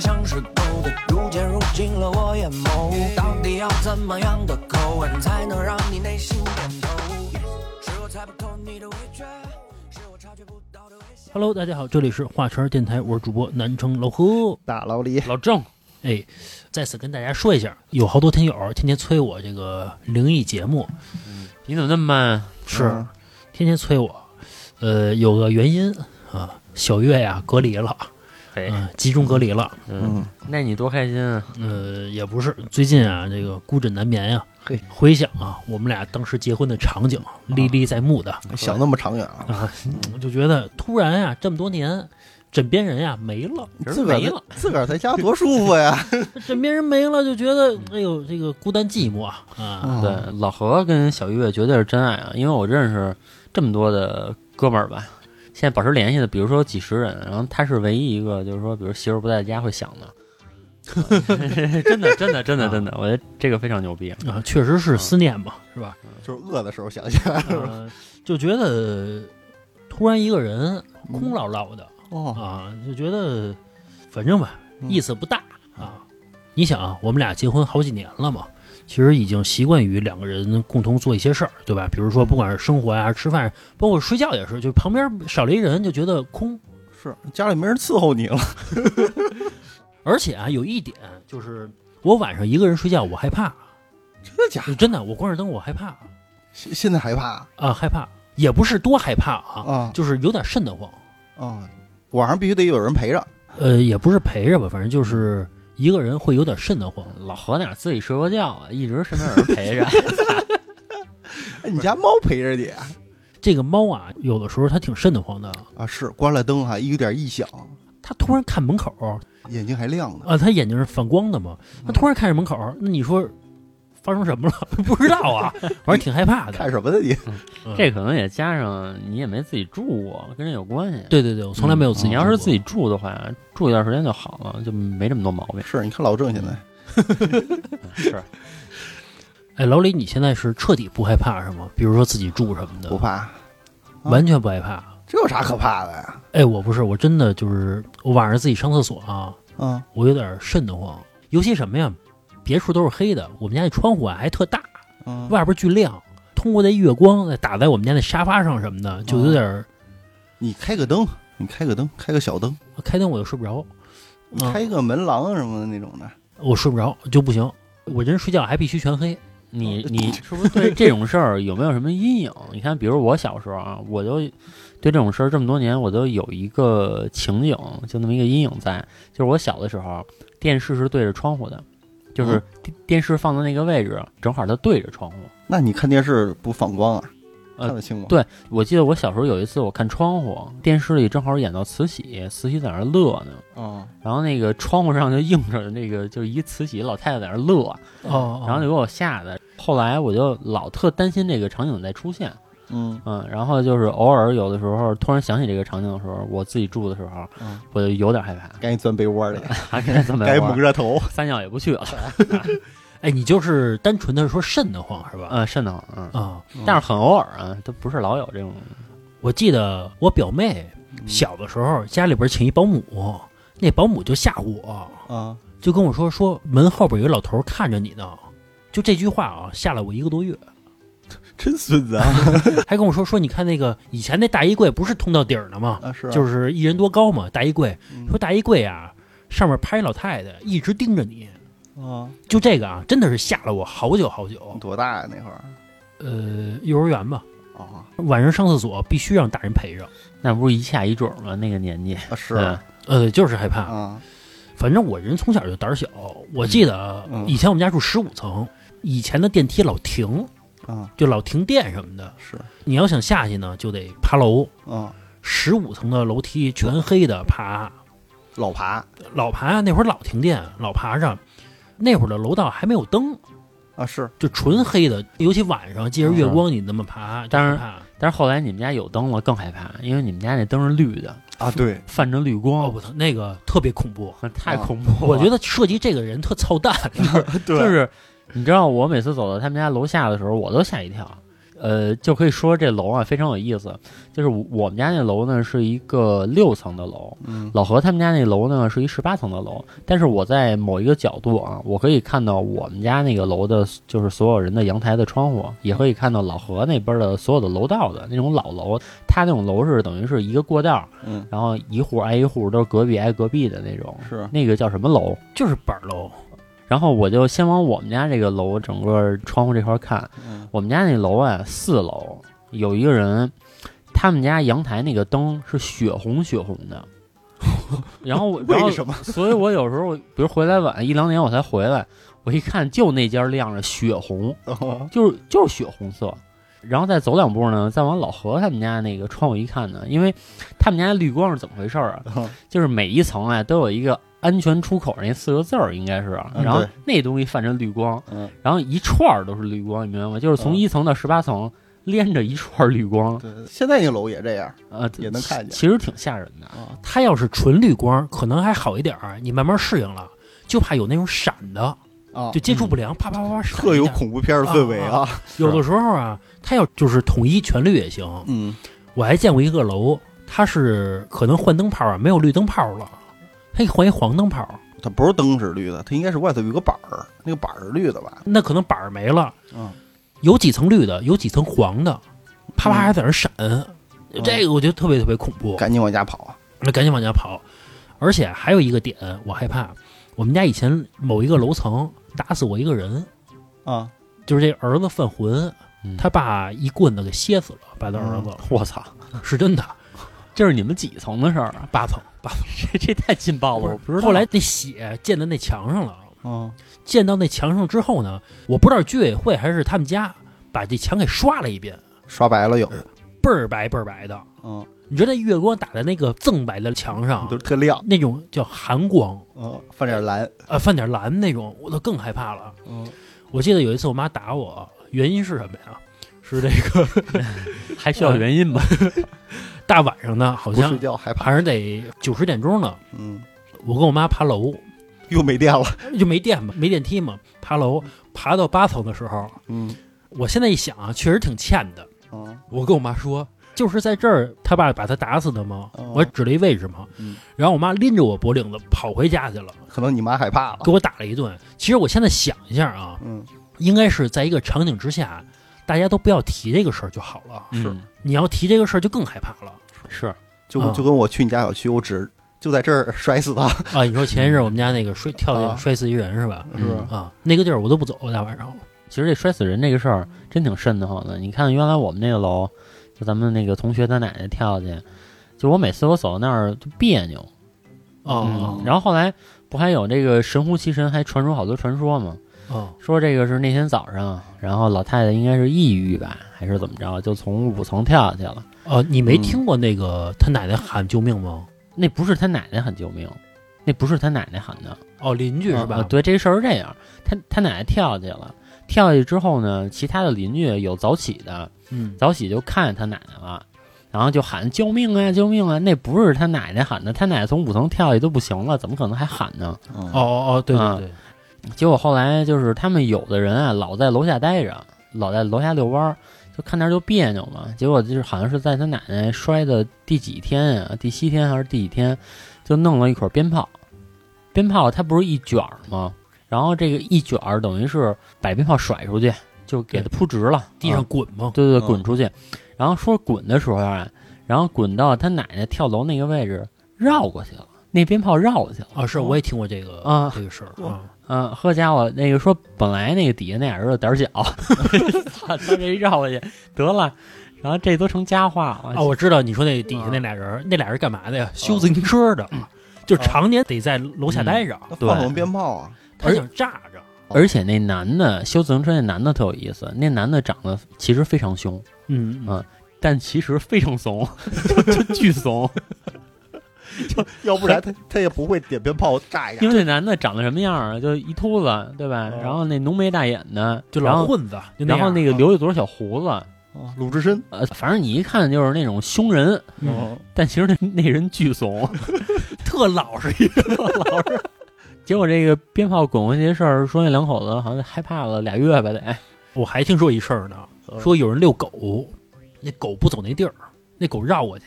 闪耀像是狗的，如今入进了我眼眸。到底要怎么样的口吻才能让你内心点头？是我猜不透你的味觉，是我察觉不到的危险。Hello，大家好，这里是画圈电台，我是主播南城老何。大老李，老郑，哎，在此跟大家说一下，有好多听友天天催我这个灵异节目，你怎么那么慢？是、嗯天天催我。呃，有个原因啊，小月呀隔离了，嘿，嗯、集中隔离了。嗯，那你多开心啊！呃，也不是，最近啊，这个孤枕难眠呀、嘿，回想啊，我们俩当时结婚的场景，历历在目的想那么长远啊？就觉得突然呀、这么多年，枕边人呀没了，自个儿没了。自个儿在家多舒服呀！枕边人没了，就觉得哎呦，这个孤单寂寞啊对，老何跟小月绝对是真爱啊！因为我认识这么多的哥们儿吧，现在保持联系的，比如说几十人，然后他是唯一一个，就是说，比如媳妇不在家会想 的。真的，真的，真的，真的，我觉得这个非常牛逼。啊，确实是思念嘛，是吧？就是饿的时候想起来。呃，就觉得突然一个人空落落的哦，啊，就觉得反正吧，嗯意思不大啊。你想啊，我们俩结婚好几年了嘛，其实已经习惯于两个人共同做一些事儿，对吧？比如说，不管是生活呀、吃饭，包括睡觉也是，就旁边少了一人就觉得空。是家里没人伺候你了。而且啊，有一点就是，我晚上一个人睡觉，我害怕，真的假的？真的，我关着灯我害怕现现在害怕啊，害怕，也不是多害怕啊，啊就是有点瘆得慌。啊！晚上必须得有人陪着。呃，也不是陪着吧，反正就是一个人会有点瘆得慌。老何哪自己睡过觉啊？一直身边有人陪着。哎，你家猫陪着你这个猫啊，有的时候它挺瘆得慌的，啊？是关了灯还有点异响，它突然看门口眼睛还亮呢。啊，它眼睛是反光的嘛，它突然看着门口，那你说发生什么了？不知道啊，反正挺害怕的。看什么呢你？嗯这可能也加上你也没自己住过，跟人有关系。对对对，我从来没有自己你。要是自己住的话，住一段时间就好了，就没这么多毛病。是，你看老郑现在是，哎，老李，你现在是彻底不害怕是吗？比如说自己住什么的，不怕，完全不害怕。这有啥可怕的呀？哎，我不是，我真的就是我晚上自己上厕所啊，嗯我有点瘆得慌。尤其什么呀，别处都是黑的，我们家那窗户啊还特大，嗯，外边巨亮，通过那月光再打在我们家那沙发上什么的，就有点儿你开个灯，你开个灯，开个小灯，开灯我就睡不着，开个门廊什么的那种的。我睡不着就不行。我人睡觉还必须全黑，你你 是不是？对这种事儿有没有什么阴影？你看，比如我小时候啊，我就对这种事儿这么多年，我都有一个情景，就那么一个阴影在，就是我小的时候，电视是对着窗户的，就是嗯电电视放的那个位置，正好它对着窗户。那你看电视不反光啊？呃看得清吗？对我记得我小时候有一次，我看窗户，电视里正好演到慈禧，慈禧在那儿乐呢，啊，然后那个窗户上就映着那个就是一慈禧老太太在那儿乐，哦，然后就给我吓的。后来我就老特担心这个场景再出现，嗯嗯，然后就是偶尔有的时候突然想起这个场景的时候，我自己住的时候，嗯，我就有点害怕，赶紧钻被窝里，还该这么该玩蒙着头。撒尿也不去了，哎，你就是单纯的说瘆得慌是吧？嗯，瘆得慌，嗯，啊，但是很偶尔啊，都不是老有这种，我记得我表妹小的时候家里边请一保姆，那保姆就吓唬我，啊，就跟我说说门后边有一老头看着你呢，就这句话啊吓了我一个多月，真孙子啊！还跟我说说你看那个以前那大衣柜不是通到底儿的吗？啊是啊，就是一人多高嘛，大衣柜。嗯说大衣柜啊，上面趴一老太太，一直盯着你。啊，就这个啊，真的是吓了我好久好久。多大呀那会儿？呃，幼儿园吧，啊晚上上厕所必须让大人陪着。那不是一下一准吗？那个年纪，啊是嗯呃，就是害怕。啊，反正我人从小就胆儿小。我记得嗯以前我们家住十五层，以前的电梯老停，啊。就老停电什么的。是。你要想下去呢，就得爬楼。啊，十五层的楼梯全黑的爬，老爬。老爬那会儿老停电，老爬上。那会儿的楼道还没有灯，啊是。就纯黑的，尤其晚上借着月光你那么爬，当然但是后来你们家有灯了，更害怕，因为你们家那灯是绿的，啊对，泛着绿哦，光，我操，那个特别恐怖。太恐怖了。我觉得设计这个人特操蛋，对 就是，你知道我每次走到他们家楼下的时候，我都吓一跳。呃，就可以说这楼啊非常有意思。就是我我们家那楼呢是一个六层的楼，嗯老何他们家那楼呢是一十八层的楼。但是我在某一个角度啊，我可以看到我们家那个楼的，就是所有人的阳台的窗户，也可以看到老何那边的所有的楼道的那种老楼。他那种楼是等于是一个过道，嗯然后一户挨一户，都是隔壁挨隔壁的那种。是那个叫什么楼？就是板楼，然后我就先往我们家这个楼整个窗户这块看，嗯我们家那楼啊，四楼有一个人，他们家阳台那个灯是血红血红的，然后我然后什么？所以我有时候比如回来晚一两点我才回来，我一看就那家亮着血红，就是就是血红色。然后再走两步呢，再往老何他们家那个窗户一看呢，因为他们家绿光是怎么回事儿啊？就是每一层啊都有一个安全出口那四个字儿，应该是，嗯然后那东西泛着绿光，嗯，然后一串儿都是绿光，你明白吗？就是从嗯一层到十八层连着一串儿绿光，对，现在那楼也这样呃，也能看见其实挺吓人的。啊。它要是纯绿光，可能还好一点儿，你慢慢适应了，就怕有那种闪的，啊就，接触不良，啪啪啪啪闪。特有恐怖片的氛围啊。有的时候啊，它要就是统一全绿也行。嗯，我还见过一个楼，它是可能换灯泡啊，没有绿灯泡了，它给换一黄灯泡，它不是灯是绿的，它应该是外头有个板儿，那个板儿是绿的吧？那可能板儿没了，嗯，有几层绿的，有几层黄的，啪啪还在那儿闪，这个我觉得特别特别恐怖，赶紧往家跑啊！那赶紧往家跑。而且还有一个点，我害怕，我们家以前某一个楼层打死过一个人，啊，就是这儿子犯浑，嗯他爸一棍子给歇死了，把他儿子、我操，是真的，这是你们几层的事儿啊？八层这 这太劲爆了，我不知道。后来那血溅到那墙上了，嗯，溅到那墙上之后呢，我不知道居委会还是他们家把这墙给刷了一遍，刷白了有，倍儿白倍儿白的。嗯，你觉得那月光打在那个锃白的墙上都，特亮，那种叫寒光，嗯，泛点蓝，呃，泛点蓝那种，我都更害怕了。嗯，我记得有一次我妈打我，原因是什么呀？是这个 还需要原因吗？大晚上的，好像觉害怕，还是得九十点钟呢。嗯，我跟我妈爬楼，又没电了，就没电嘛，没电梯嘛，爬楼爬到八层的时候，嗯，我现在一想啊，确实挺欠的。嗯，我跟我妈说，就是在这儿，他爸把他打死的吗？哦。我指了一位置嘛，嗯。然后我妈拎着我脖领子跑回家去了，可能你妈害怕了。给，我打了一顿。其实我现在想一下啊，嗯，应该是在一个场景之下，大家都不要提这个事儿就好了。是你要提这个事儿，就更害怕了是，啊就就跟我去你家小区，我只就在这儿摔死他，啊！你说前一阵儿我们家那个摔跳啊进摔死一人是吧？是？啊，那个地儿我都不走，大晚上。其实这摔死人这个事儿真挺瘆得慌的。你看原来我们那个楼，就咱们那个同学他奶奶跳下去，就我每次我走到那儿就别扭。哦嗯，然后后来不还有这个神乎其神，还传出好多传说吗？哦说这个是那天早上，然后老太太应该是抑郁吧，还是怎么着，就从五层跳下去了。哦，你没嗯听过那个他奶奶喊救命吗？那不是他奶奶喊救命，那不是他奶奶喊的，哦，邻居是吧？啊对，这事儿是这样，他他奶奶跳下去了，跳下去之后呢，其他的邻居有早起的，嗯，早起就看见他奶奶了，然后就喊救命啊救命啊！那不是他奶奶喊的，他奶奶从五层跳下去都不行了，怎么可能还喊呢？哦，哦哦哦，对对啊对，结果后来就是他们有的人啊，老在楼下待着，老在楼下遛弯儿，就看那儿就别扭嘛。结果就是好像是在他奶奶摔的第几天啊，第七天还是第几天，就弄了一捆鞭炮。鞭炮它不是一卷儿吗？然后这个一卷儿等于是把鞭炮甩出去，就给它铺直了，地上啊滚嘛。对对对，嗯滚出去。然后说滚的时候啊，然后滚到他奶奶跳楼那个位置，绕过去了，那鞭炮绕过去了。啊，是我也听过这个啊这个事儿啊。嗯，呵家伙，那个说本来那个底下那俩人胆儿小，操，他这一绕过去得了，然后这都成佳话了。啊，我知道你说那底下那俩人，那俩人干嘛的呀？修自行车的，就常年得在楼下待着，那放什么鞭炮啊？他想炸着。而且那男的修自行车那男的特有意思，那男的长得其实非常凶，嗯啊但其实非常怂，就就巨怂。要不然他 他也不会点鞭炮炸一下因。为那男的长得什么样啊？就一秃子，对吧？嗯然后那浓眉大眼的，就老混子，然后那个留一撮小胡子，啊鲁智深，呃，反正你一看就是那种凶人，嗯但其实那那人巨怂。特老实一个。老实。结果这个鞭炮滚过去的事儿，说那两口子好像害怕了俩月吧得。我还听说一事儿呢，说有人遛狗，那狗不走那地儿，那狗绕过去，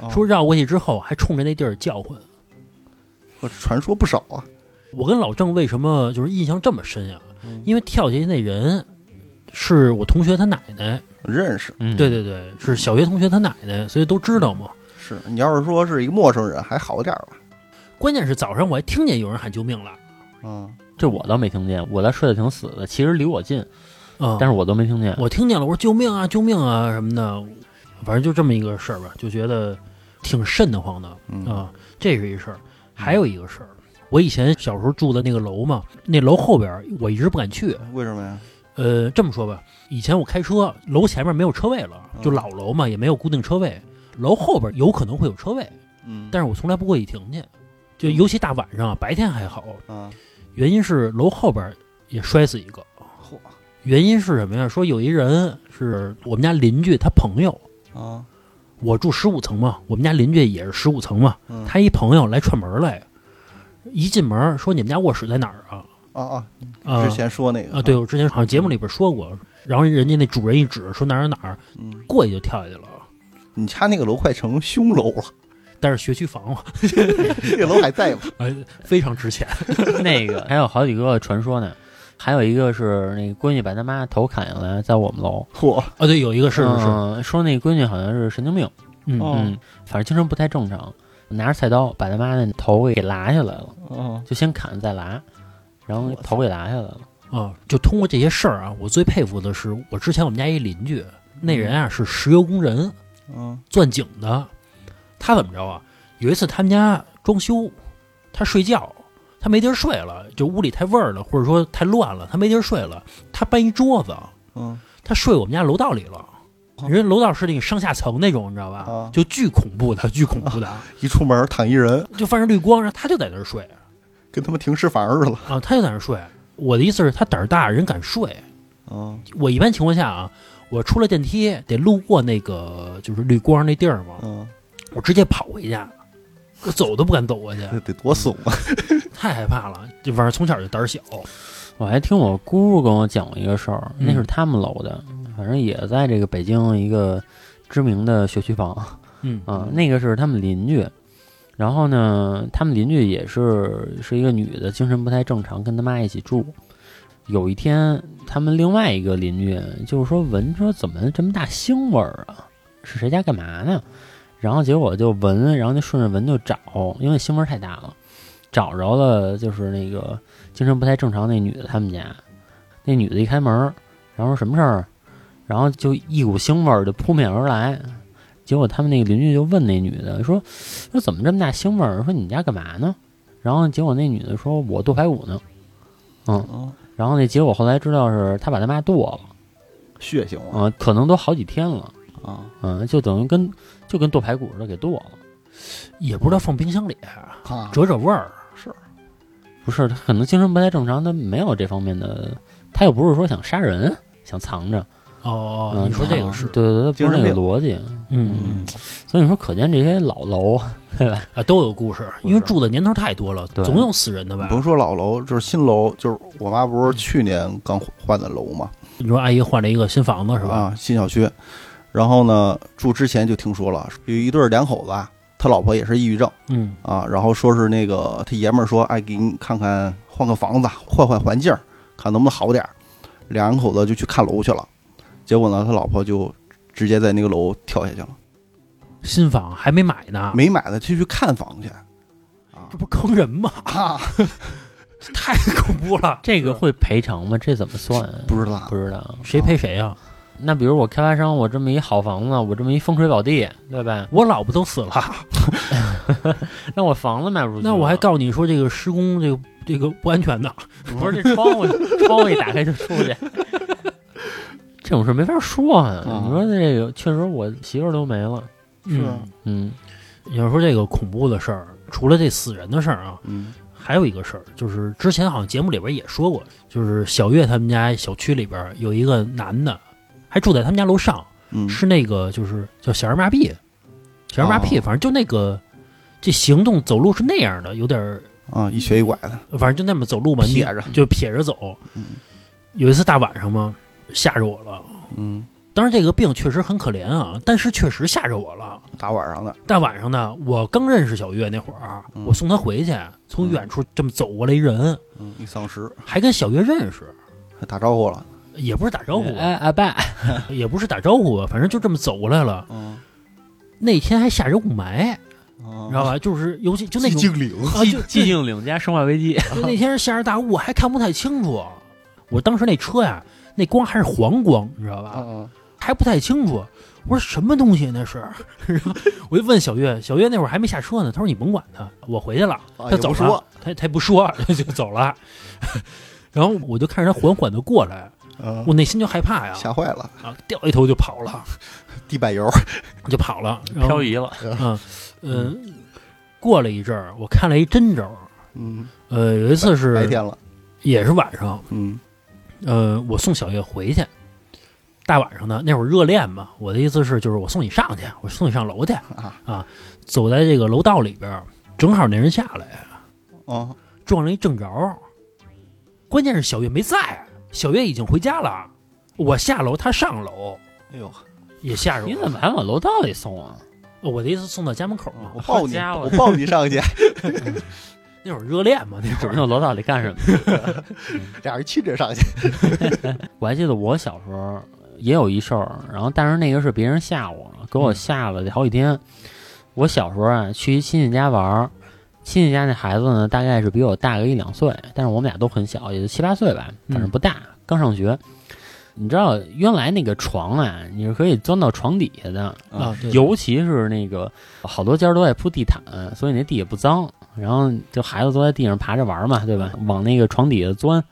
哦说绕过去之后还冲着那地儿叫唤。我传说不少啊。我跟老郑为什么就是印象这么深呀、嗯因为跳下去那人是我同学他奶奶，认识嗯，对对对，是小学同学他奶奶，所以都知道嘛。是你要是说是一个陌生人还好点儿吧。关键是早上我还听见有人喊救命了，嗯，这我倒没听见，我在睡得挺死的，其实离我近，啊、但是我都没听见。我听见了，我说救命啊，救命啊什么的，反正就这么一个事儿吧，就觉得挺瘆得慌的啊、嗯这是一事儿，还有一个事儿，我以前小时候住的那个楼嘛，那楼后边儿我一直不敢去。为什么呀？呃，这么说吧，以前我开车，楼前面没有车位了，就嗯老楼嘛，也没有固定车位，楼后边有可能会有车位，嗯，但是我从来不过去停去，就尤其大晚上啊，白天还好，啊，原因是楼后边也摔死一个。嚯原因是什么呀？说有一人是我们家邻居，他朋友，啊，我住十五层嘛，我们家邻居也是十五层嘛，嗯他一朋友来串门来，一进门说你们家卧室在哪儿啊？啊啊，啊之前说那个啊，对，我之前好像节目里边说过，然后人家那主人一指说哪儿哪儿，嗯，过去就跳下去了。你家那个楼快成凶楼了，但是学区房嘛，这个楼还在吗？哎，非常值钱。那个还有好几个传说呢，还有一个是那个闺女把他妈头砍下来，在我们楼。嚯，啊，对，有一个是是是，嗯说那闺女好像是神经病，嗯哦嗯，反正精神不太正常，拿着菜刀把他妈那头给拉下来了，哦，就先砍再拉，然后头给拉下来了。啊，就通过这些事儿啊，我最佩服的是我之前我们家一邻居，那人啊是石油工人，嗯钻井的。他怎么着啊？有一次他们家装修，他睡觉，他没地儿睡了，就屋里太味儿了，或者说太乱了，他没地儿睡了。他搬一桌子，嗯他睡我们家楼道里了。哦人家楼道是那个上下层那种，你知道吧？啊就巨恐怖的，巨恐怖的，一出门躺一人，就泛着绿光，然后他就在那儿睡跟他们停尸房似的。啊，他就在那儿睡。我的意思是，他胆儿大，人敢睡。嗯我一般情况下啊，我出了电梯得路过那个就是绿光那地儿嘛，嗯，我直接跑回家，我走都不敢走过去，这得多怂啊！太害怕了。这玩意儿从小就胆儿小，我还听我姑姑跟我讲过一个事儿，嗯那是他们楼的，反正也在这个北京一个知名的学区房嗯啊，那个是他们邻居。然后呢，他们邻居也是是一个女的，精神不太正常，跟他妈一起住。有一天，他们另外一个邻居就是说闻说怎么这么大腥味儿啊？是谁家干嘛呢？然后结果就闻，然后就顺着闻就找，因为腥味儿太大了，找着了就是那个精神不太正常那女的他们家。那女的一开门，然后说什么事儿？然后就一股腥味儿就扑面而来。结果他们那个邻居就问那女的说：“说怎么这么大腥味儿？说你们家干嘛呢？”然后结果那女的说：“我剁排骨呢。”嗯，嗯，然后那结果后来知道是她把她妈剁了，血腥啊啊、可能都好几天了，啊！嗯，就等于跟就跟剁排骨似的给剁了。也不知道放冰箱里啊遮遮味儿。是不是他可能精神不太正常，他没有这方面的，他又不是说想杀人，想藏着。哦，嗯，你说这个是，对对对，不是那个逻辑。嗯嗯所以你说，可见这些老楼，对吧？啊，都有故事，因为住的年头太多了，总有死人的吧你甭？说老楼，就是新楼，就是我妈不是去年刚换的楼嘛，你说阿姨换了一个新房子是吧？啊，新小区。然后呢，住之前就听说了，有一对儿两口子啊，他老婆也是抑郁症嗯啊，然后说是那个他爷们儿说，哎，给你看看换个房子，换换环境，看能不能好点儿。两口子就去看楼去了，结果呢，他老婆就直接在那个楼跳下去了，新房还没买呢，没买呢就去看房去这不坑人吗？啊，太恐怖了！这个会赔偿吗？这怎么算？不知道不知道。谁赔谁啊？那比如我开发商，我这么一好房子，我这么一风水宝地，对吧？我老婆都死了，那我房子卖不出去，那我还告诉你说这个施工这个这个不安全的。不是这窗户窗户一打开就出去，这种事没法说啊。啊你说这个确实，我媳妇儿都没了。是嗯，嗯，你要说这个恐怖的事儿，除了这死人的事儿啊，嗯还有一个事儿，就是之前好像节目里边也说过，就是小月他们家小区里边有一个男的，还住在他们家楼上，嗯，是那个就是叫小儿麻痹，小儿麻痹，哦反正就那个这行动走路是那样的，有点儿啊，一瘸一拐的，反正就那么走路嘛，你撇着就撇着走。嗯有一次大晚上嘛，吓着我了，嗯，当然这个病确实很可怜啊，但是确实吓着我了。大晚上的，大晚上的，我刚认识小月那会儿，嗯我送她回去，从远处这么走过来一人，嗯，一丧尸还跟小月认识，还打招呼了，也不是打招呼，哎，阿爸，也不是打招呼，反正就这么走过来了。嗯，那天还下着雾霾，你你知道？吧？就是尤其就那种寂静岭，啊，就寂静岭加生化危机，就那天是下着大雾，还看不太清楚。我当时那车呀，那光还是黄光，你知道吧？嗯还不太清楚。我说什么东西那是？我就问小月，小月那会儿还没下车呢。她说你甭管他，我回去了。啊他走了也不说，他他也不说 就走了。然后我就看着他缓缓的过来，嗯，我内心就害怕呀，吓坏了，啊，掉一头就跑了，地板油，就跑了。漂移了，嗯嗯，过了一阵儿，我看了一真招儿。嗯，呃，有一次是白天了，也是晚上，嗯呃，我送小月回去，大晚上的那会儿热恋嘛。我的意思是，就是我送你上去，我送你上楼去啊走在这个楼道里边，正好那人下来，啊，撞了一正着。关键是小月没在，小月已经回家了。我下楼，她上楼，哎呦，也吓着我。你怎么还往楼道里送啊？我的意思送到家门口嘛。我抱你，我抱你上去，那会儿热恋嘛，那会儿指不定楼道里干什么。俩人亲着上去，我还记得我小时候也有一事儿，然后但是那个是别人吓我，给我吓了好几天。我小时候啊，去一亲戚家玩儿，亲戚家那孩子呢，大概是比我大个一两岁，但是我们俩都很小，也就七八岁吧，反正不大，刚上学。你知道原来那个床啊，你是可以钻到床底下的，啊，尤其是那个好多家都爱铺地毯，所以那地也不脏。然后就孩子都在地上爬着玩嘛，对吧？往那个床底下钻，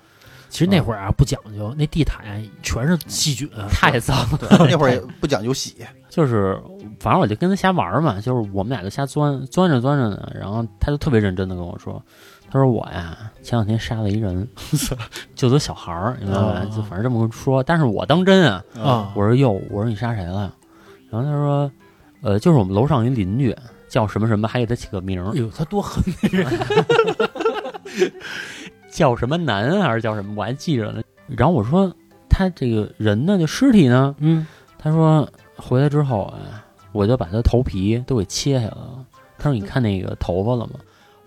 其实那会儿啊不讲究，那地毯全是细菌，太脏了。那会儿也不讲究洗，就是反正我就跟他瞎玩嘛，就是我们俩就瞎钻，钻着钻着呢，然后他就特别认真的跟我说，他说我呀前两天杀了一人，就都小孩儿，你知道吧？啊就反正这么说，但是我当真啊，啊。我说哟，我说你杀谁了？然后他说，呃，就是我们楼上一邻居叫什么什么，还给他起个名儿哎，呦，他多狠！叫什么南啊还是叫什么，我还记着呢。然后我说他这个人呢，就尸体呢，嗯，他说回来之后啊，我就把他头皮都给切下来了。他说你看那个头发了吗？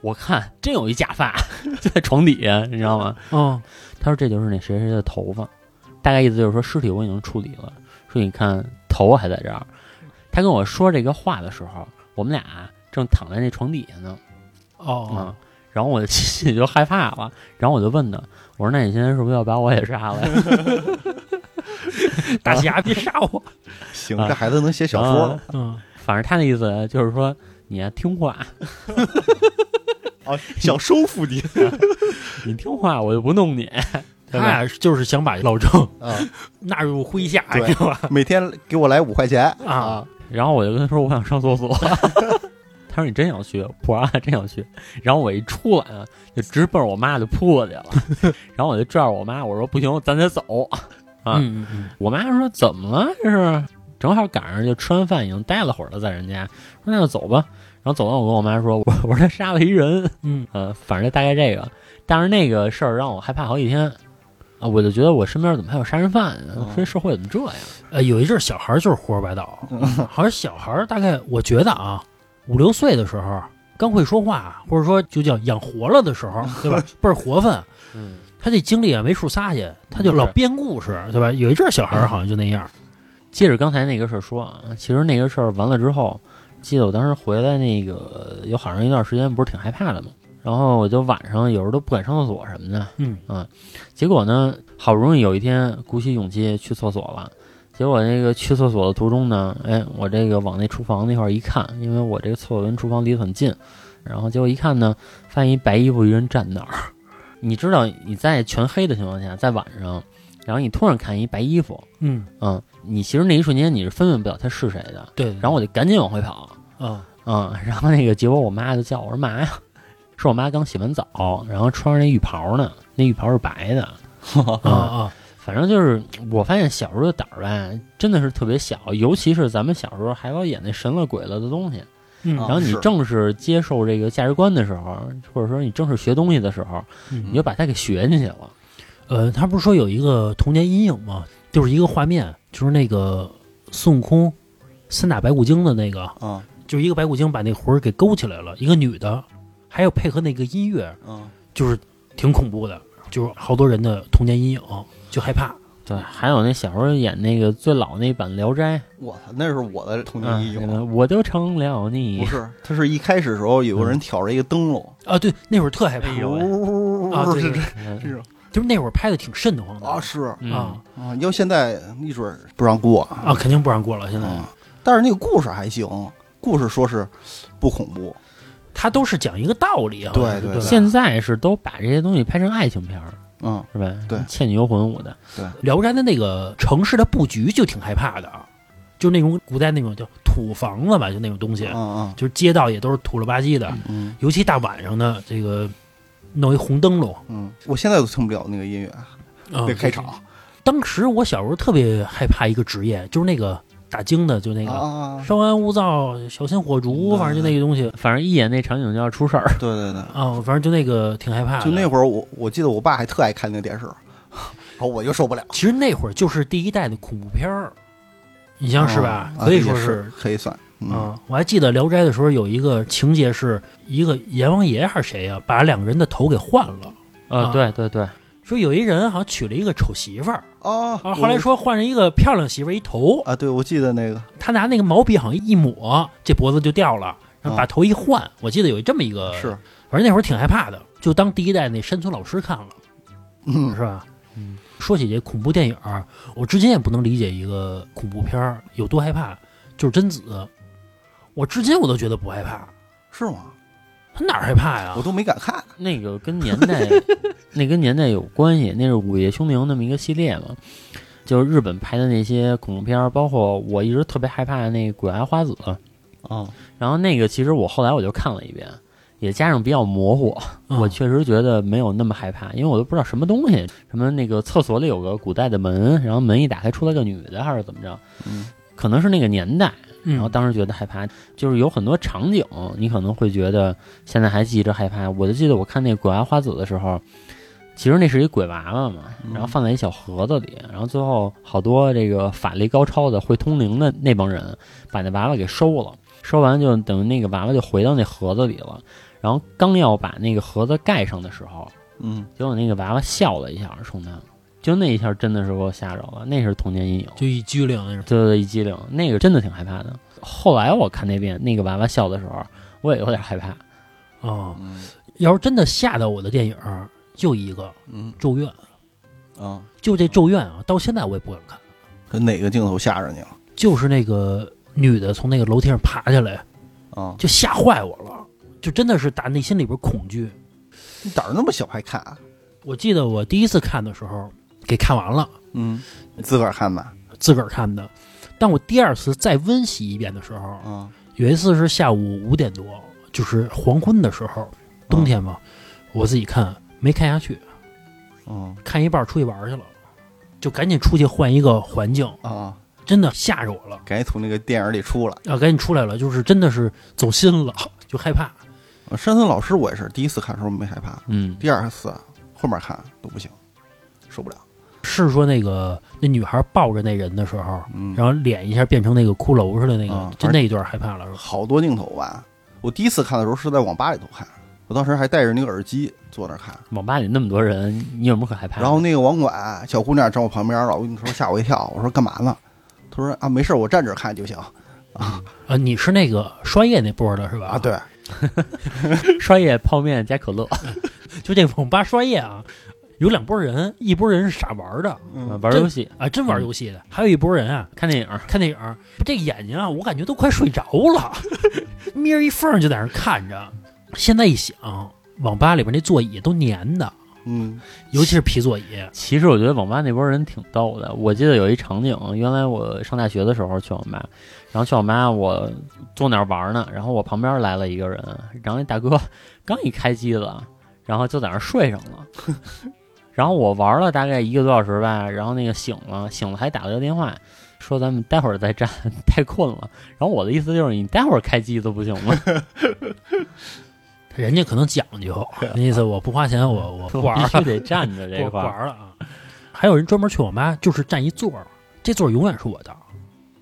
我看真有一假发 就在床底下，你知道吗？嗯，他说这就是那谁谁的头发，大概意思就是说尸体我已经处理了，说你看头还在这儿。他跟我说这个话的时候，我们俩正躺在那床底下呢，哦，嗯，然后我就心 里就害怕了，然后我就问他，我说那你现在是不是要把我也杀了呀？大侠别杀我！行，啊这孩子能写小说嗯，反正他的意思就是说你要听话，哦，想收服你 你听话我就不弄你。他俩就是想把老郑啊，纳入麾下，对你知道吧？每天给我来五块钱啊，然后我就跟他说我想上厕所，他说你真想去？我说真想去。然后我一出来啊，就直奔我妈就扑过去了。然后我就拽着我妈，我说不行，咱得走啊。嗯嗯嗯，我妈说怎么了？这是正好赶上就吃完饭已经待了会儿了，在人家说那就走吧。然后走完，我跟我妈说，我我说他杀了一人，嗯，呃，反正大概这个。但是那个事儿让我害怕好几天啊，我就觉得我身边怎么还有杀人犯啊？嗯说这社会怎么这样？呃，有一阵儿小孩儿就是胡说八道，好像小孩儿大概我觉得啊，五六岁的时候刚会说话，或者说就叫养活了的时候，对吧？倍儿活泛，嗯，他这精力啊没处撒去，他就老编故事，对吧？有一阵儿小孩儿好像就那样，接着刚才那个事儿说啊，其实那个事儿完了之后，记得我当时回来那个有好长一段时间不是挺害怕的嘛，然后我就晚上有时候都不敢上厕所什么的，嗯。结果呢，好不容易有一天鼓起勇气去厕所了，结果那个去厕所的途中呢，哎，我这个往那厨房那块儿一看，因为我这个厕所跟厨房离得很近，然后结果一看呢，发现一白衣服一人站那儿。你知道你在全黑的情况下，在晚上，然后你突然看一白衣服，嗯，嗯，你其实那一瞬间你是分辨不了他是谁的，对。然后我就赶紧往回跑，嗯，嗯，然后那个结果我妈就叫我说嘛呀，是我妈刚洗完澡，然后穿着那浴袍呢，那浴袍是白的，啊啊，反正就是我发现小时候的胆儿吧，真的是特别小，尤其是咱们小时候还老演那神了鬼了的东西，然后你正式接受这个价值观的时候，或者说你正式学东西的时候，嗯你就把它给学进去了。呃，他不是说有一个童年阴影吗？就是一个画面，就是那个孙悟空三打白骨精的那个，啊嗯就是一个白骨精把那魂儿给勾起来了，一个女的，还有配合那个音乐，嗯，就是挺恐怖的，就是好多人的童年阴影，就害怕。对，还有那小时候演那个最老那版《聊斋我操，那是我的童》年阴啊，那影。个我就成了你不，是，他是一开始的时候有个人挑着一个灯笼，啊，对，那会儿特害怕，啊，对是对，就是那会儿拍的挺瘆得慌的啊是嗯啊啊，要现在一准儿不让过啊，肯定不让过了。现在啊。但是那个故事还行，故事说是不恐怖，他都是讲一个道理啊，对对对对现在是都把这些东西拍成爱情片儿，嗯，是吧？对。倩女幽魂我的，对聊斋的那个城市的布局就挺害怕的啊，就那种古代那种叫土房子吧，就那种东西，嗯嗯。就是街道也都是土了吧唧的，嗯。尤其大晚上的这个弄一红灯笼。嗯，我现在都听不了那个音乐，啊那开场。当时我小时候特别害怕一个职业，就是那个打惊的，就那个啊，稍安勿躁，小心火烛，嗯反正就那个东西。反正一演那场景就要出事儿。对对对，啊，反正就那个挺害怕的。就那会儿我我记得我爸还特爱看那个电视，然后我就受不了，其实那会儿就是第一代的恐怖片儿，你像是吧？啊可以说是可以算，嗯。啊，我还记得《聊斋》的时候有一个情节是一个阎王爷还是谁呀、把两个人的头给换了。啊。呃，对对对，说有一人好像娶了一个丑媳妇儿啊啊，后来说换成一个漂亮媳妇儿一头，啊，对，我记得那个他拿那个毛笔好像一抹，这脖子就掉了，然后把头一换。我记得有这么一个，是，反正那会儿挺害怕的，就当第一代那山村老师看了，嗯是吧？嗯，说起这恐怖电影，我至今也不能理解一个恐怖片儿有多害怕，就是贞子，我至今我都觉得不害怕，是吗？他哪儿害怕呀我？都没敢看，那个跟年代，那跟年代有关系。那是《午夜凶铃》那么一个系列嘛，就是日本拍的那些恐怖片儿，包括我一直特别害怕的那个《鬼娃花子》，啊，然后那个其实我后来我就看了一遍，也加上比较模糊，嗯我确实觉得没有那么害怕，因为我都不知道什么东西，什么那个厕所里有个古代的门，然后门一打开出来个女的，还是怎么着？嗯可能是那个年代，嗯然后当时觉得害怕，就是有很多场景，你可能会觉得现在还记着害怕。我就记得我看那个鬼娃花子的时候，其实那是一鬼娃娃嘛，嗯然后放在一小盒子里，然后最后好多这个法力高超的会通灵的那帮人把那娃娃给收了，收完就等于那个娃娃就回到那盒子里了。然后刚要把那个盒子盖上的时候，嗯，结果那个娃娃笑了一下，冲他，就那一下真的是给我吓着了，那是童年阴影。就一激灵那种。对对对，一激灵，那个真的挺害怕的。后来我看那遍那个娃娃笑的时候，我也有点害怕。啊、嗯要是真的吓到我的电影，就一个嗯《咒怨》，啊，就这《咒怨》啊，到现在我也不敢看。这哪个镜头吓着你了？就是那个女的从那个楼梯上爬下来，啊，就吓坏我了，就真的是打内心里边恐惧。你胆儿那么小还看啊？我记得我第一次看的时候给看完了，嗯，自个儿看的自个儿看的。但我第二次再温习一遍的时候，啊？有一次是下午五点多，就是黄昏的时候，冬天嘛，我自己看没看下去，嗯看一半出去玩去了，就赶紧出去换一个环境，啊，真的吓着我了赶紧从那个电影里出来。啊！赶紧出来了，就是真的是走心了，就害怕。呃山村老师我也是第一次看的时候没害怕，嗯，第二次后面看都不行，受不了。是说那个那女孩抱着那人的时候，嗯，然后脸一下变成那个骷髅似的那个，啊就那一段害怕了，是吧？好多镜头吧。我第一次看的时候是在网吧里头看，我当时还戴着那个耳机坐那儿看。网吧里那么多人，你有什么可害怕的？然后那个网管小姑娘站我旁边了，我跟你说吓我一跳，我说干嘛呢？她说啊没事，我站着看就行。啊，你是那个刷夜那波的是吧？啊，，对，刷夜泡面加可乐，就这网吧刷夜啊，有两拨人，一拨人是傻玩的嗯玩游戏、啊，真玩游戏的，还有一拨人啊看电影，看电影，这眼睛啊，我感觉都快睡着了，眯着一缝就在那看着。现在一想，网吧里边那座椅都粘的，嗯尤其是皮座椅。其实我觉得网吧那拨人挺逗的。我记得有一场景，原来我上大学的时候去网吧，然后去网吧我坐那儿玩呢，然后我旁边来了一个人，然后那大哥 刚一开机子，然后就在那儿睡上了。然后我玩了大概一个多小时吧，然后那个醒了，醒了还打了个电话，说咱们待会儿再战，太困了。然后我的意思就是你待会儿开机都不行吗？人家可能讲究，那意思我不花钱，我 我不玩必，须得站着这我不块儿。玩了啊。还有人专门去网吧就是占一座儿，这座儿永远是我的，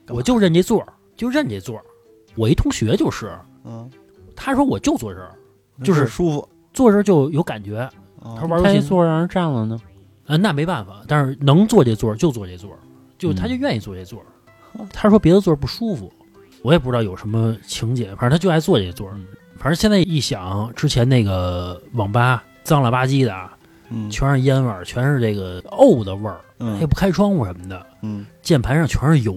我就认这座儿，就认这座儿。我一同学就是，嗯，他说我就坐这儿，就是舒服。坐这儿就有感觉。啊他玩游戏，他一座让人占了呢，呃，那没办法，但是能坐这座儿就坐这座儿，就他就愿意坐这座儿。他说别的座儿不舒服，我也不知道有什么情节，反正他就爱坐这座儿。反正现在一想，之前那个网吧脏了吧唧的啊，嗯全是烟味儿，全是这个沤的味儿，嗯也不开窗户什么的，嗯键盘上全是油，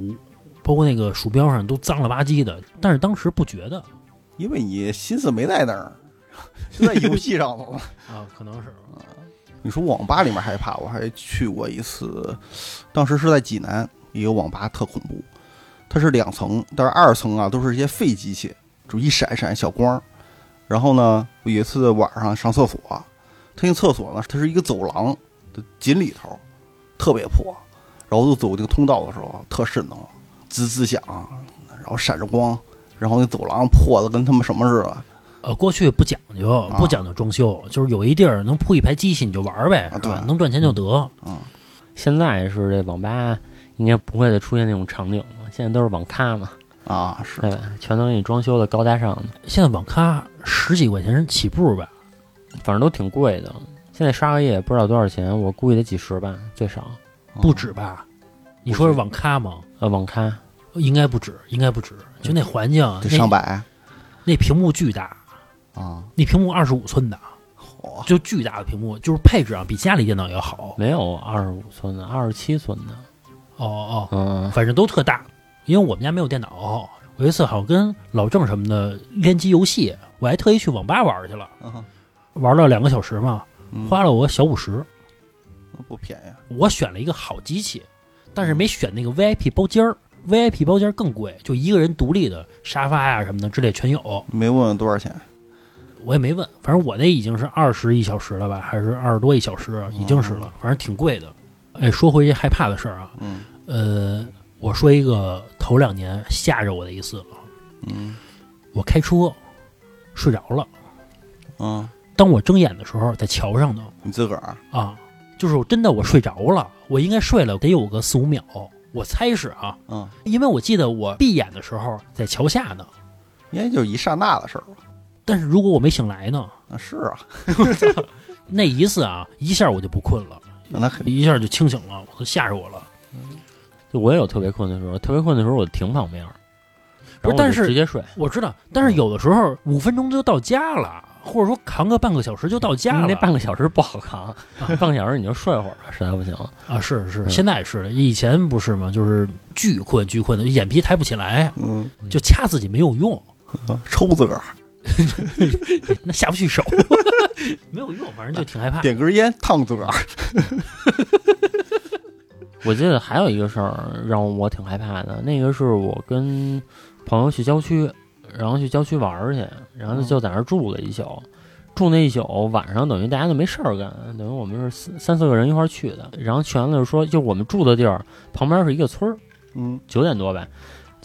包括那个鼠标上都脏了吧唧的。但是当时不觉得因为你心思没在那儿，就在游戏 上了嘛。啊，可能是你说网吧里面害怕，我还去过一次，当时是在济南一个网吧，特恐怖。它是两层，但是二层啊都是一些废机器，就一闪一闪小光。然后呢，有一次晚上上厕所，它那个厕所呢，它是一个走廊的紧里头，特别破。然后就走这个通道的时候，特瘆得慌，滋滋响，然后闪着光，然后那走廊破的跟他妈什么似的。呃，过去不讲究，不讲究装修，就是有一地儿能铺一排机器你就玩儿呗？对能赚钱就得。现在是这网吧应该不会再出现那种场景了，现在都是网咖嘛，啊，是对？全都给你装修的高大上的，现在网咖十几块钱起步吧，反正都挺贵的。现在刷个夜不知道多少钱，我估计得几十吧，最少。不止吧？你说是网咖吗？呃，网咖应该不止，应该不止。就那环境，得那上百那屏幕巨大，啊。那屏幕二十五寸的，就巨大的屏幕，就是配置啊比家里电脑要好。没有二十五寸的，二十七寸的。哦哦，嗯，反正都特大。因为我们家没有电脑，我有一次好像跟老郑什么的联机游戏，我还特意去网吧玩去了，嗯玩了两个小时嘛，嗯花了我小五十。不便宜。我选了一个好机器，但是没选那个 VIP 包间儿，VIP 包间儿更贵，就一个人独立的沙发呀、什么的之类全有。没问问多少钱？我也没问，反正我那已经是二十一小时了吧，还是二十多一小时，已经是了，反正挺贵的。哎，说回这害怕的事儿啊，嗯。呃，我说一个头两年吓着我的一次，嗯。我开车睡着了，嗯，当我睁眼的时候，在桥上呢你自个儿啊，就是我真的我睡着了，我应该睡了得有个四五秒，我猜是啊，嗯，因为我记得我闭眼的时候在桥下呢，应该就是一刹那的事儿吧？但是如果我没醒来呢，那是啊，那一次啊，一下我就不困了，那一下就清醒了，我都吓着我了。就我也有特别困的时候，特别困的时候我就停旁边不是但是直接睡。我知道，但是有的时候五分钟就到家了，或者说扛个半个小时就到家了。那半个小时不好扛，半个小时你就睡会儿吧，实在不行。啊，是是，嗯现在是，以前不是吗？就是巨困巨困的，眼皮抬不起来，嗯，就掐自己没有用，抽自个儿，那下不去手，没有用，反正就挺害怕。点根烟烫自个儿。我记得还有一个事儿让我挺害怕的，那个是我跟朋友去郊区，然后去郊区玩儿去，然后就在那儿住了一宿。住那一宿，晚上等于大家都没事儿干，等于我们是三三四个人一块儿去的。然后去完了就说，就我们住的地儿旁边是一个村儿，嗯九点多吧，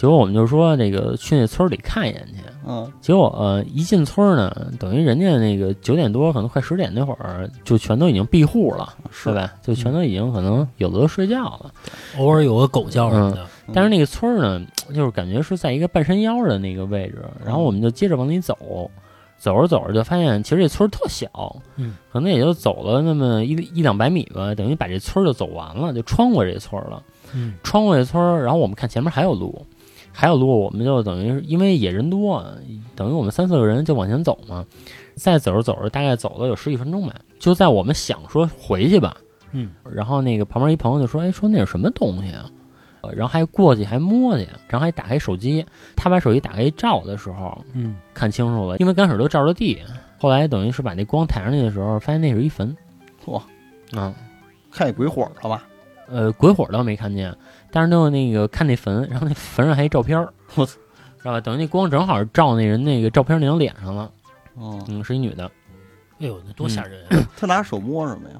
结果我们就说那个去那村儿里看一眼去。嗯结果呃一进村儿呢，等于人家那个九点多可能快十点那会儿就全都已经闭户了，是对？吧？就全都已经可能有的都睡觉了。偶尔有个狗叫什么的，嗯但是那个村儿呢，就是感觉是在一个半山腰的那个位置，然后我们就接着往里走，走着走着就发现，其实这村儿特小，嗯，可能也就走了那么一一两百米吧，等于把这村儿就走完了，就穿过这村儿了。嗯，穿过这村儿，然后我们看前面还有路，还有路，我们就等于是因为也人多，等于我们三四个人就往前走嘛。再走着走着，大概走了有十几分钟吧，就在我们想说回去吧，嗯，然后那个旁边一朋友就说：“哎，说那是什么东西啊？”呃然后还过去还摸去，然后还打开手机。他把手机打开一照的时候，嗯，看清楚了，因为刚开始都照着地，后来等于是把那光抬上去的时候，发现那是一坟。哇，啊，看见鬼火了吧？呃，鬼火倒没看见，但是就那个看那坟，然后那坟上还一照片儿，我操，知道吧？等于那光正好照那人那个照片那张脸上了，嗯，嗯，是一女的，哎呦，那多吓人啊！他拿手摸什么呀？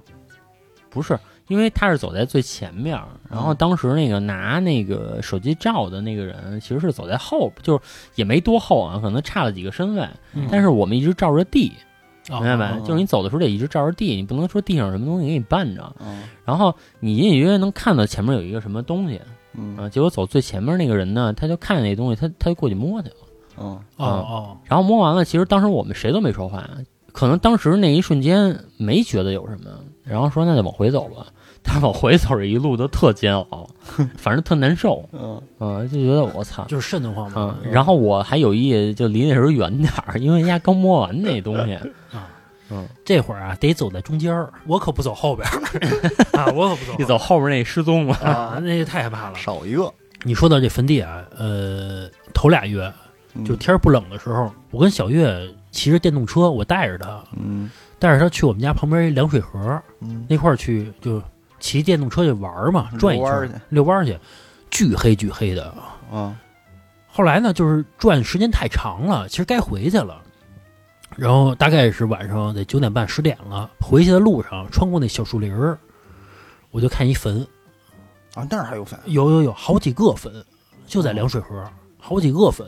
不是，因为他是走在最前面儿，然后嗯当时那个拿那个手机照的那个人其实是走在后，就是也没多后啊，可能差了几个身位，嗯但是我们一直照着地，明明白吧？哦就是你走的时候得一直照着地，你不能说地上有什么东西给你绊着。嗯然后你隐隐约约能看到前面有一个什么东西，嗯啊，结果走最前面那个人呢，他就看见那东西，他他就过去摸去了。嗯哦哦，然后摸完了，其实当时我们谁都没说话，可能当时那一瞬间没觉得有什么，然后说那就往回走吧。但是往回走这一路都特煎熬，反正特难受，嗯嗯，就觉得我操，就是瘆得慌嘛嗯。，然后我还有意就离那时候远点儿，因为人家刚摸完那东西，啊，嗯，这会儿啊得走在中间儿，我可不走后边儿啊，我可不走后边儿。一走后边那失踪了，啊，那也太害怕了。少一个，你说到这坟地啊，呃，头俩月嗯就天儿不冷的时候，我跟小月骑着电动车，我带着她，嗯带着她去我们家旁边一凉水河嗯那块儿去，就骑电动车去玩儿嘛，转一圈遛弯儿去巨黑巨黑的。啊后来呢，就是转时间太长了，其实该回去了。然后大概是晚上得九点半十点了，回去的路上穿过那小树林儿，我就看一坟，啊那儿还有坟，有有有好几个坟，就在凉水河，好几个坟。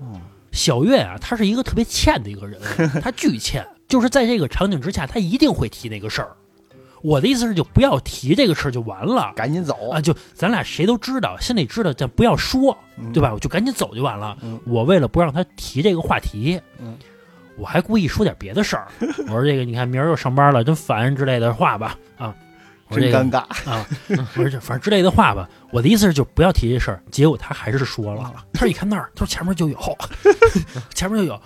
嗯小月啊，他是一个特别欠的一个人，他巨欠，就是在这个场景之下，他一定会提那个事儿。我的意思是，就不要提这个事儿就完了赶紧走啊！就咱俩谁都知道，心里知道，但不要说，嗯对吧？我就赶紧走就完了。嗯我为了不让他提这个话题，嗯我还故意说点别的事儿。我说这个，你看明儿又上班了，真烦之类的话吧，啊，这个真尴尬，啊，我说这反正之类的话吧。我的意思是就不要提这事儿。结果他还是说了，他说一看那儿，他说前面就有，前面就有，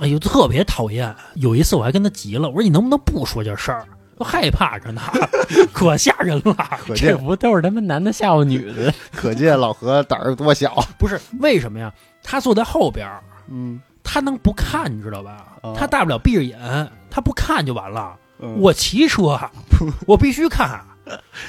哎呦特别讨厌。有一次我还跟他急了，我说你能不能不说这事儿？都害怕着呢，可吓人了。可这见不都是他妈男的吓唬女的？可见老何胆儿多小，不是为什么呀？他坐在后边儿，嗯他能不看，你知道吧哦？他大不了闭着眼，他不看就完了。嗯我骑车，我必须看，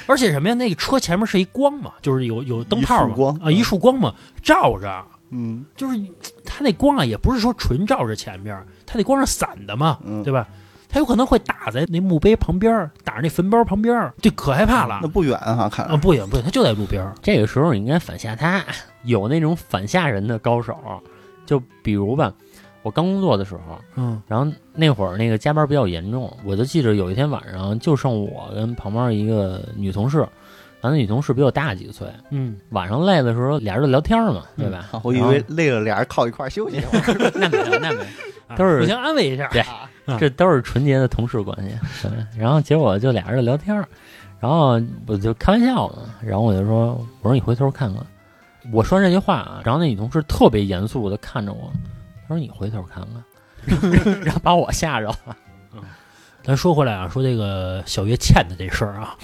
而且什么呀？那个车前面是一光嘛，就是有有灯泡嘛，啊，一束光嘛，照着，嗯就是他那光啊，也不是说纯照着前面，他那光是散的嘛，嗯对吧？它有可能会打在那墓碑旁边儿，打在那坟包旁边儿，这可害怕了那不远哈，看啊！不远不远，他就在路边儿。这个时候你应该反吓他，有那种反吓人的高手，就比如吧，我刚工作的时候，嗯然后那会儿那个加班比较严重，我就记着有一天晚上就剩我跟旁边一个女同事，然后那女同事比我大几岁，嗯，晚上累的时候俩人就聊天嘛，对吧？我以为累了俩人靠一块休息一会儿，那没有那没都是互相安慰一下。对啊 这都是纯洁的同事关系。对，然后结果就俩人就聊天，然后我就开玩笑呢，然后我就说：“我说你回头看看。”我说完这句话啊，然后那女同事特别严肃的看着我，她说：“你回头看看。”然后把我吓着了。咱说回来啊，说这个小月欠的这事儿啊，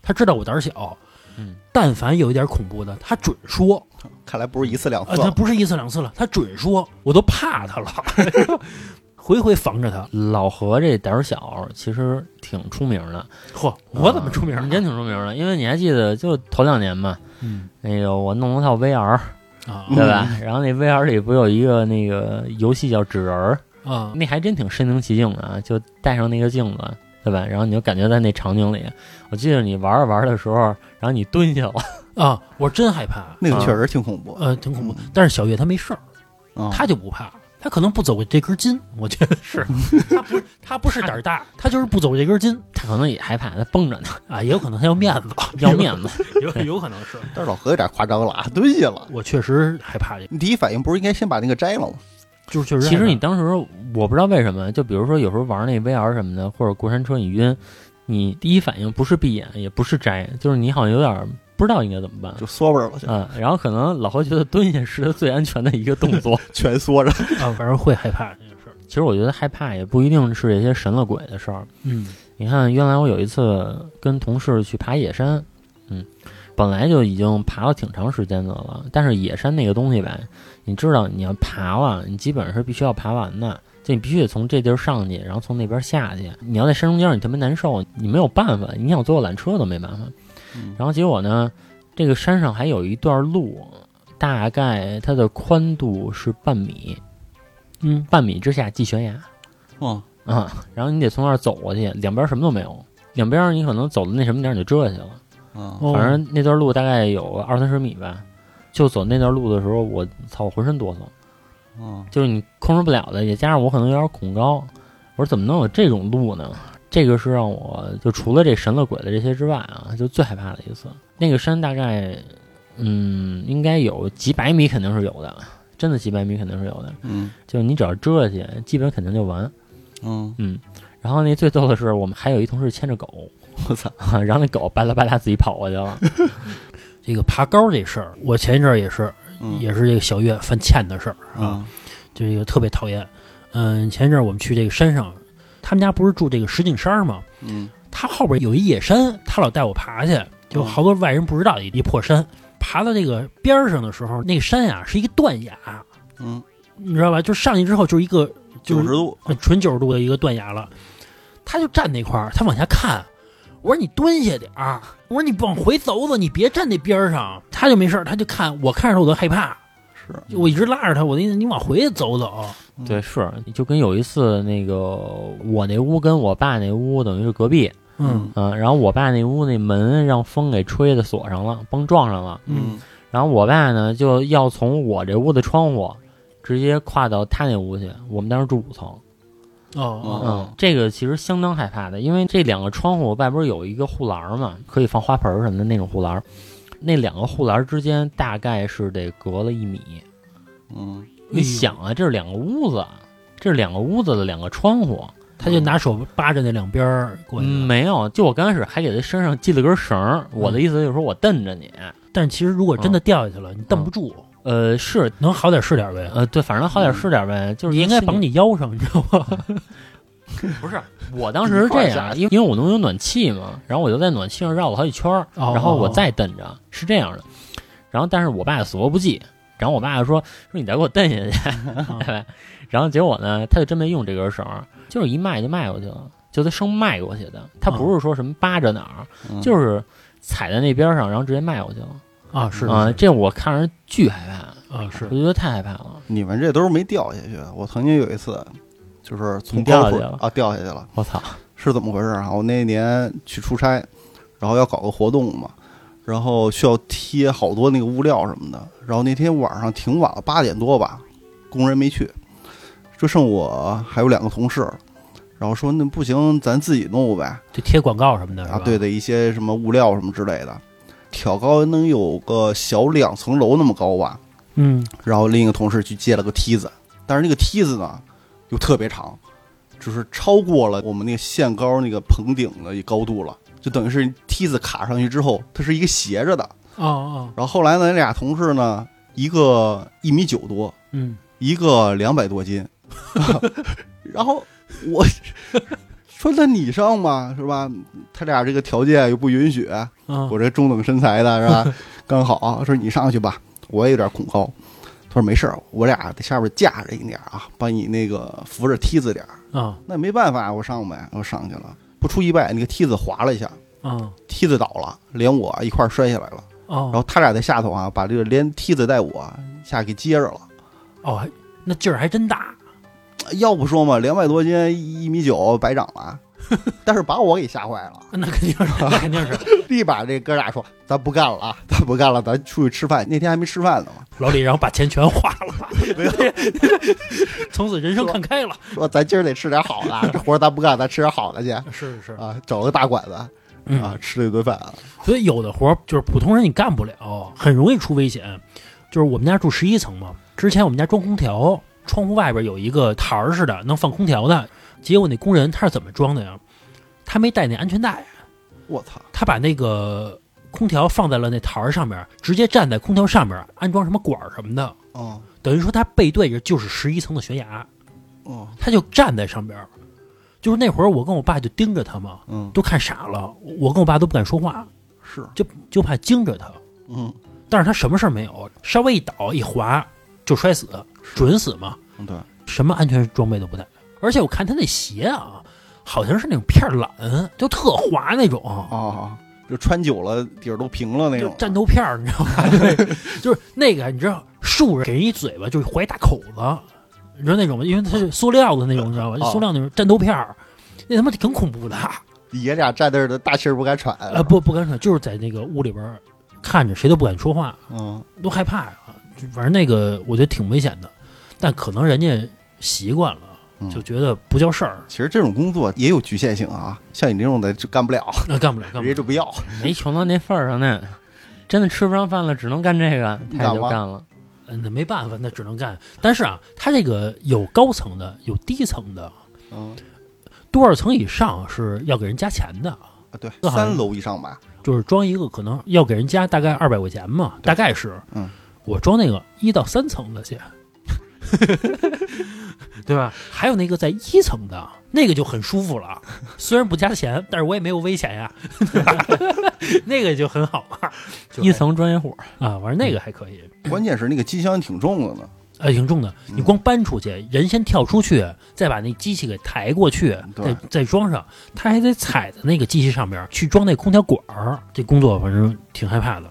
他知道我胆儿小，嗯，但凡有一点恐怖的，他准说。看来不是一次两啊，次了，他不是一次两次了，他准说，我都怕他了，回回防着他。老何这胆儿小，其实挺出名的。嚯，我怎么出名了？你真挺出名的，因为你还记得，就头两年嘛，嗯那个我弄了套 VR，啊对吧？然后那 VR 里不有一个那个游戏叫纸人儿，啊那还真挺身临其境的啊，就戴上那个镜子，对吧？然后你就感觉在那场景里，我记得你玩着玩着的时候，然后你蹲下了，啊！我真害怕，那个确实挺恐怖，呃，挺恐怖。但是小月她没事儿，啊她就不怕，她可能不走这根筋，我觉得是，她不是她不是胆儿大，她就是不走这根筋他可能也害怕，他绷着呢，啊，也有可能她要面子，要面子。有有可能是。但是老何有点夸张了啊，蹲下了。我确实害怕这个，你第一反应不是应该先把那个摘了吗？就是确实害怕。其实你当时我不知道为什么，就比如说有时候玩那 VR 什么的，或者过山车你晕，你第一反应不是闭眼，也不是摘，就是你好像有点不知道应该怎么办。就缩着了，就嗯，然后可能老何觉得蹲下是他最安全的一个动作。全缩着。啊，反正会害怕这件事儿。其实我觉得害怕也不一定是这些神了鬼的事儿。嗯你看，原来我有一次跟同事去爬野山，嗯，本来就已经爬了挺长时间的了，但是野山那个东西呗，你知道你要爬了，你基本上是必须要爬完的，就你必须得从这地儿上去，然后从那边下去。你要在山中间，你特别难受，你没有办法，你想坐缆车都没办法。嗯。然后结果呢，这个山上还有一段路，大概它的宽度是半米，嗯。半米之下系悬崖。哦，啊，然后你得从那儿走过去，两边什么都没有，两边你可能走的那什么点儿你就折下去了。啊，哦。反正那段路大概有二三十米吧，就走那段路的时候，我操，我浑身哆嗦，哦，就是你控制不了的，也加上我可能有点恐高，我说怎么能有这种路呢？这个是让我就除了这神了鬼的这些之外啊，就最害怕的一次。那个山大概，嗯，应该有几百米，肯定是有的，真的几百米肯定是有的。嗯就是你只要遮下去，基本肯定就完。嗯，嗯，然后那最逗的是，我们还有一同事牵着狗，我操，然后那狗巴拉巴拉自己跑过去了。这个爬高这事儿，我前一阵儿也是，嗯也是这个小月犯欠的事儿啊，啊就这个特别讨厌。嗯，前一阵儿我们去这个山上，他们家不是住这个石景山吗？嗯他后边有一野山，他老带我爬去，就好多外人不知道的一破山。爬到这个边儿上的时候，那个山呀是一个断崖，嗯，你知道吧？就上去之后就是一个九十度，呃纯九十度的一个断崖了。他就站那块儿，他往下看。我说你蹲下点儿，我说你往回走走，你别站那边儿上。他就没事儿，他就看我看着他我都害怕，是，我一直拉着他，我的意思你往回走走。对，是就跟有一次那个我那屋跟我爸那屋等于是隔壁，嗯嗯、然后我爸那屋那门让风给吹的锁上了，崩撞上了，嗯然后我爸呢就要从我这屋的窗户直接跨到他那屋去，我们当时住五层，哦哦嗯，这个其实相当害怕的，因为这两个窗户外边有一个护栏嘛，可以放花盆儿什么的那种护栏，那两个护栏之间大概是得隔了一米。嗯你想啊，这是两个屋子，这是两个屋子的两个窗户。他就拿手扒着那两边儿过去。嗯，没有，就我刚开始还给他身上系了根绳儿。我的意思就是说我蹬着你，但其实如果真的掉下去了，你蹬不住，呃，是，能好点是点呗。呃，对，反正好点是点呗，就是你应该绑你。你腰上，你知道吗？不是，我当时是这样，因为因为我能有暖气嘛，然后我就在暖气上绕了好几圈儿，哦然后我再蹬着，是这样的。然后但是我爸死活不记，然后我爸就说说你再给我蹬下去，对吧？然后结果呢，他就真没用这根绳儿，就是一迈就迈过去了，就他生迈过去的，他不是说什么扒着哪儿，嗯就是踩在那边上，然后直接迈过去了。啊，是啊、是这我看着巨害怕，啊是我觉得太害怕了。你们这都是没掉下去。我曾经有一次，就是从掉高处下去了啊掉下去了，我操！是怎么回事啊？我那年去出差，然后要搞个活动嘛，然后需要贴好多那个物料什么的。然后那天晚上挺晚了，八点多吧，工人没去，就剩我还有两个同事。然后说那不行，咱自己弄呗。就贴广告什么的，啊，对的，一些什么物料什么之类的，挑高能有个小两层楼那么高吧。嗯然后另一个同事去借了个梯子，但是那个梯子呢又特别长，就是超过了我们那个限高那个棚顶的一高度了，就等于是梯子卡上去之后，它是一个斜着的。哦哦然后后来呢，那俩同事呢，一个一米九多，嗯一个两百多斤，然后我说那你上吧，是吧？他俩这个条件又不允许，啊我这中等身材的是吧？刚好说你上去吧，我也有点恐高。他说没事儿，我俩在下边架着一点儿啊，把你那个扶着梯子点儿。啊那没办法，我上呗，我上去了。不出意外，那个梯子滑了一下，啊梯子倒了，连我一块儿摔下来了。哦，然后他俩在下头啊，把这个连梯子带我下给接着了。哦，那劲儿还真大，要不说嘛，两百多斤，一米九，白长了。但是把我给吓坏了，那肯定是，那肯定是。立马这哥俩说：“咱不干了啊，咱不干了，咱出去吃饭。”那天还没吃饭呢嘛，老李，然后把钱全花了，从此人生看开了。说咱今儿得吃点好的，这活咱不干，咱吃点好的去是是啊，找个大馆子啊，嗯，吃了一顿饭啊。所以有的活儿就是普通人你干不了，很容易出危险。就是我们家住十一层嘛，之前我们家装空调，窗户外边有一个台儿似的，能放空调的。结果那工人他是怎么装的呀？他没带那安全带，我操！他把那个空调放在了那台儿上面，直接站在空调上面安装什么管儿什么的，哦。等于说他背对着就是十一层的悬崖，哦，他就站在上边儿。就是那会儿我跟我爸就盯着他嘛，嗯，都看傻了，我跟我爸都不敢说话，是，就就怕惊着他。嗯。但是他什么事儿没有，稍微一倒一滑就摔死，准死嘛，对，什么安全装备都不带。而且我看他那鞋啊，好像是那种片儿懒，就特滑那种，啊，就穿久了底儿都平了那种。就战斗片儿，你知道吗？对，就是那个你知道，竖着给人一嘴巴，就是怀一大口子，你知道那种吗？因为它是塑料的那种，你知道吧？就塑料那种战斗片儿，那他妈挺恐怖的。爷俩站那儿的大气儿不敢喘。呃，不不敢喘，就是在那个屋里边儿看着，谁都不敢说话。嗯，都害怕呀。就反正那个我觉得挺危险的，但可能人家习惯了，嗯就觉得不叫事儿，其实这种工作也有局限性啊，像你这种的就干不了，那干不了，干不了。人家就不要。没穷到那份儿上呢，真的吃不上饭了，只能干这个，他也就干了。嗯，那没办法，那只能干。但是啊，他这个有高层的，有低层的，嗯，多少层以上是要给人加钱的，啊对，三楼以上吧。就是装一个可能要给人加大概二百块钱嘛，大概是。嗯，我装那个一到三层的去，对吧？还有那个在一层的，那个就很舒服了，虽然不加钱，但是我也没有危险呀，对吧？那个就很好玩，就一层专业户，啊，玩那个还可以。关键是那个机箱挺重的呢。呃，挺重的，你光搬出去，人先跳出去，再把那机器给抬过去，再再装上，他还得踩在那个机器上边去装那空调管儿，这工作反正挺害怕的。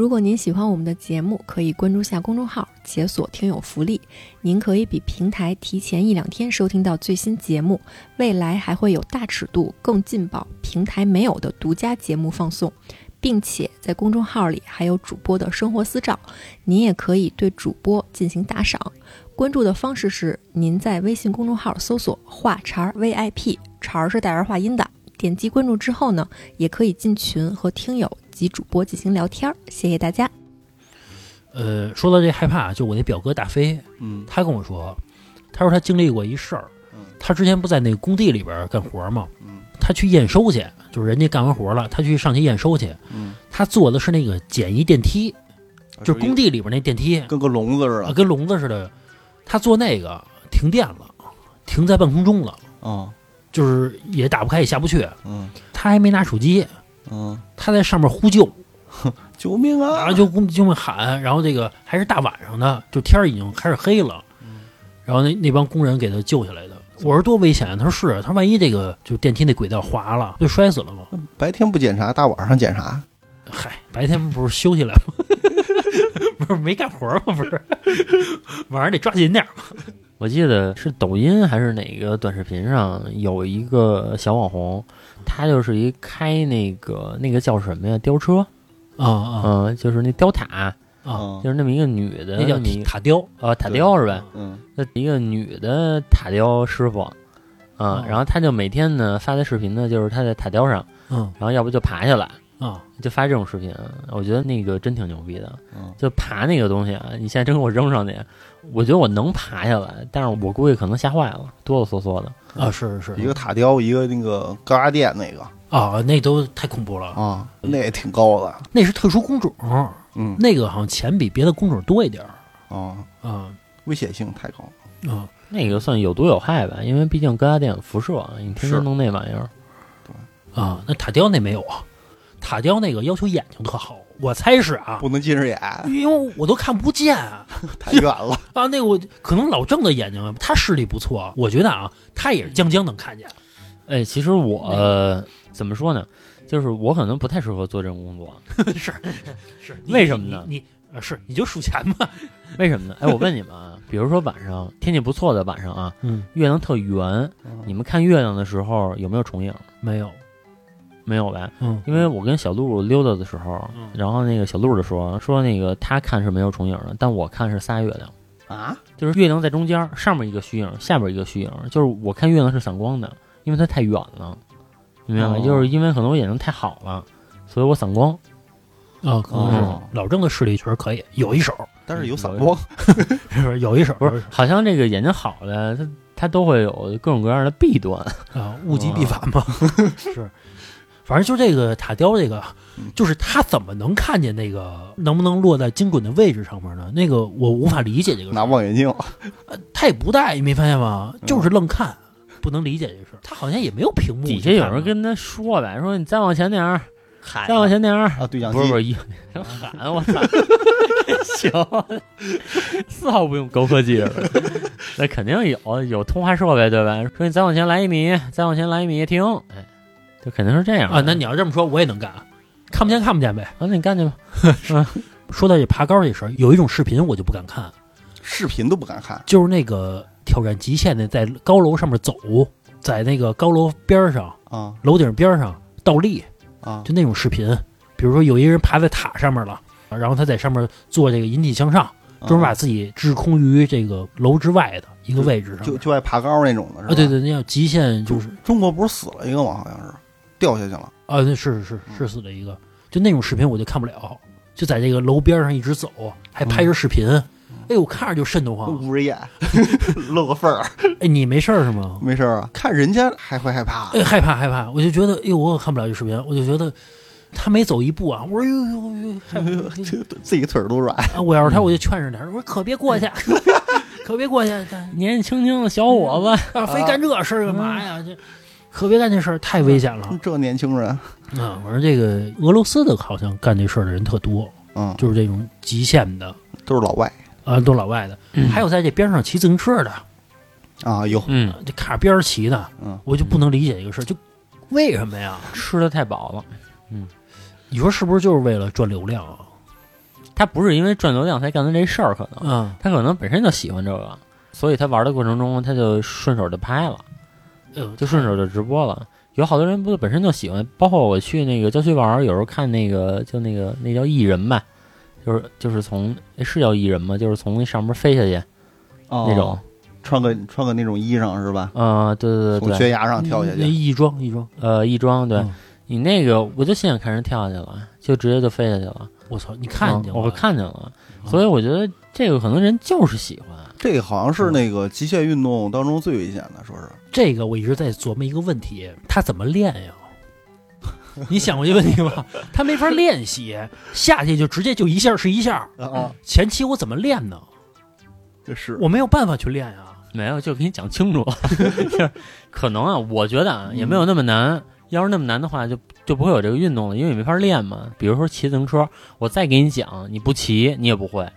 如果您喜欢我们的节目，可以关注下公众号，解锁听友福利。您可以比平台提前一两天收听到最新节目，未来还会有大尺度、更劲爆、平台没有的独家节目放送，并且在公众号里还有主播的生活私照，您也可以对主播进行打赏。关注的方式是您在微信公众号搜索“话茬儿 VIP”，茬儿是带儿化音的。点击关注之后呢，也可以进群和听友及主播进行聊天儿。谢谢大家。呃，说到这害怕，就我那表哥大飞，嗯他跟我说，他说他经历过一事儿嗯，他之前不在那个工地里边干活吗？嗯他去验收去，就是人家干完活了，他去上去验收去，嗯，他坐的是那个简易电梯，就是工地里边那电梯，跟个笼子似啊，的。跟笼子似的。他坐那个停电了，停在半空中了，嗯就是也打不开也下不去。嗯他还没拿手机，嗯，他在上面呼救，救命啊！然后就就会喊，然后这个还是大晚上的，就天儿已经开始黑了，然后那那帮工人给他救下来的。我说多危险啊！他说是啊，他说万一这个就电梯那轨道滑了，不就摔死了吗？白天不检查，大晚上检查。嗨，白天不是休息来吗？不是没干活吗？不是，晚上得抓紧点儿嘛。我记得是抖音还是哪个短视频上有一个小网红，他就是一开那个那个叫什么呀吊车，啊啊嗯、就是那吊塔，啊！嗯就是那么一个女的，那叫塔雕呃塔雕是吧？嗯那一个女的塔雕师傅，啊、哦然后他就每天呢发的视频呢，就是他在塔雕上，嗯然后要不就爬下来，啊就发这种视频。我觉得那个真挺牛逼的，嗯就爬那个东西啊，你现在真给我扔上去，我觉得我能爬下来，但是我估计可能吓坏了，哆哆嗦嗦的。啊！是是一个塔吊，一个那个高压电那个啊，那都太恐怖了。啊，那也挺高的。那是特殊工种，嗯那个好像钱比别的工种多一点儿啊，啊危险性太高。啊。那个算有毒有害吧，因为毕竟高压电有辐射，你天是天弄那玩意儿，啊，那塔吊那没有啊，塔吊那个要求眼睛特好，我猜是啊，不能近视眼，因为我都看不见啊，太远了 啊。那个我可能老郑的眼睛啊，他视力不错，我觉得啊，他也是将将能看见。哎，其实我、呃怎么说呢？就是我可能不太适合做这种工作，是是，为什么呢你是你就数钱吧，为什么呢？哎，我问你们啊，比如说晚上天气不错的晚上啊，嗯，月亮特圆，你们看月亮的时候有没有重影？没有，没有呗？嗯因为我跟小鹿溜达的时候，嗯然后那个小鹿就说说那个他看是没有重影的，但我看是仨月亮，啊，就是月亮在中间，上面一个虚影，下边一个虚影，就是我看月亮是散光的，因为它太远了，你明白吗？哦就是因为可能我眼睛太好了，所以我散光。啊，可能是哦老郑的视力确实可以，有一手，但是有散光。是不是有一手？不是，好像这个眼睛好的，他他都会有各种各样的弊端。啊，物极必反嘛，是。反正就这个塔吊，这个嗯就是他怎么能看见那个能不能落在精准的位置上面呢？那个我无法理解这个事拿。望远镜，他也不戴，你没发现吗？嗯就是愣看，不能理解这事儿。他好像也没有屏幕，底下有人跟他说呗，说你再往前点儿，再往前点儿。啊，对讲机不是不是，一 喊我操，行，丝毫不用高科技了，那肯定有有通话设备对吧？说你再往前来一米，再往前来一米停，哎，这肯定是这样啊。那你要这么说，我也能干，看不见看不见呗。啊，那你干去吧。说到这爬高这事儿，有一种视频我就不敢看，视频都不敢看。就是那个挑战极限的，在高楼上面走，在那个高楼边儿上、啊楼顶边儿上倒立，啊就那种视频。比如说有一个人爬在塔上面了，然后他在上面做这个引体向上，专门把自己滞空于这个楼之外的一个位置上就。就爱爬高那种的，是吧？啊，对，对，那叫极限，就是中国不是死了一个吗？好像是掉下去了。啊，是是是是死了一个，就那种视频我就看不了，就在这个楼边上一直走，还拍着视频，哎呦，看着就瘆得慌。捂着眼，露个缝儿，哎，你没事儿是吗？没事儿啊。看人家还会害怕，哎，害怕害怕，我就觉得，哎呦，我可看不了这视频，我就觉得他每走一步啊，我说 呦呦呦，害怕自己腿儿都软。啊，我要是他，我就劝着点儿，我说可别过去，可别过去，年纪轻轻的小伙子，啊，非干这事儿干嘛呀？这可别干这事儿，太危险了。这年轻人，啊！我说这个俄罗斯的好像干这事儿的人特多，嗯，就是这种极限的。都是老外。啊，都是老外的，还有在这边上骑自行车的，啊，有，嗯，这卡边儿骑的，嗯，我就不能理解一个事儿，就为什么呀？吃的太饱了。嗯。你说是不是就是为了赚流量啊？他不是因为赚流量才干的这事儿，可能。嗯，他可能本身就喜欢这个，所以他玩的过程中他就顺手就拍了，就顺手就直播了。有好多人不是本身就喜欢，包括我去那个郊区玩儿，有时候看那个就那个那叫艺人吧，就是就是从是叫艺人吗？就是从那上面飞下去那那种，穿个穿个那种衣裳是吧？啊，对对对对，从悬崖上跳下那去，亦庄亦庄，呃，亦庄，对、嗯你那个我就亲眼看人跳下去了，就直接就飞下去了，我操，你看见嗯我？看见了，所以我觉得这个可能人就是喜欢，这个好像是那个极限运动当中最危险的，说是这个我一直在琢磨一个问题，他怎么练呀？你想过这个问题吗？他没法练习，下去就直接就一下是一下，啊，前期我怎么练呢？这是我没有办法去练呀。没有就给你讲清楚，就是可能啊，我觉得啊也没有那么难。要是那么难的话，就就不会有这个运动了，因为你没法练嘛。比如说骑自行车，我再给你讲，你不骑你也不会，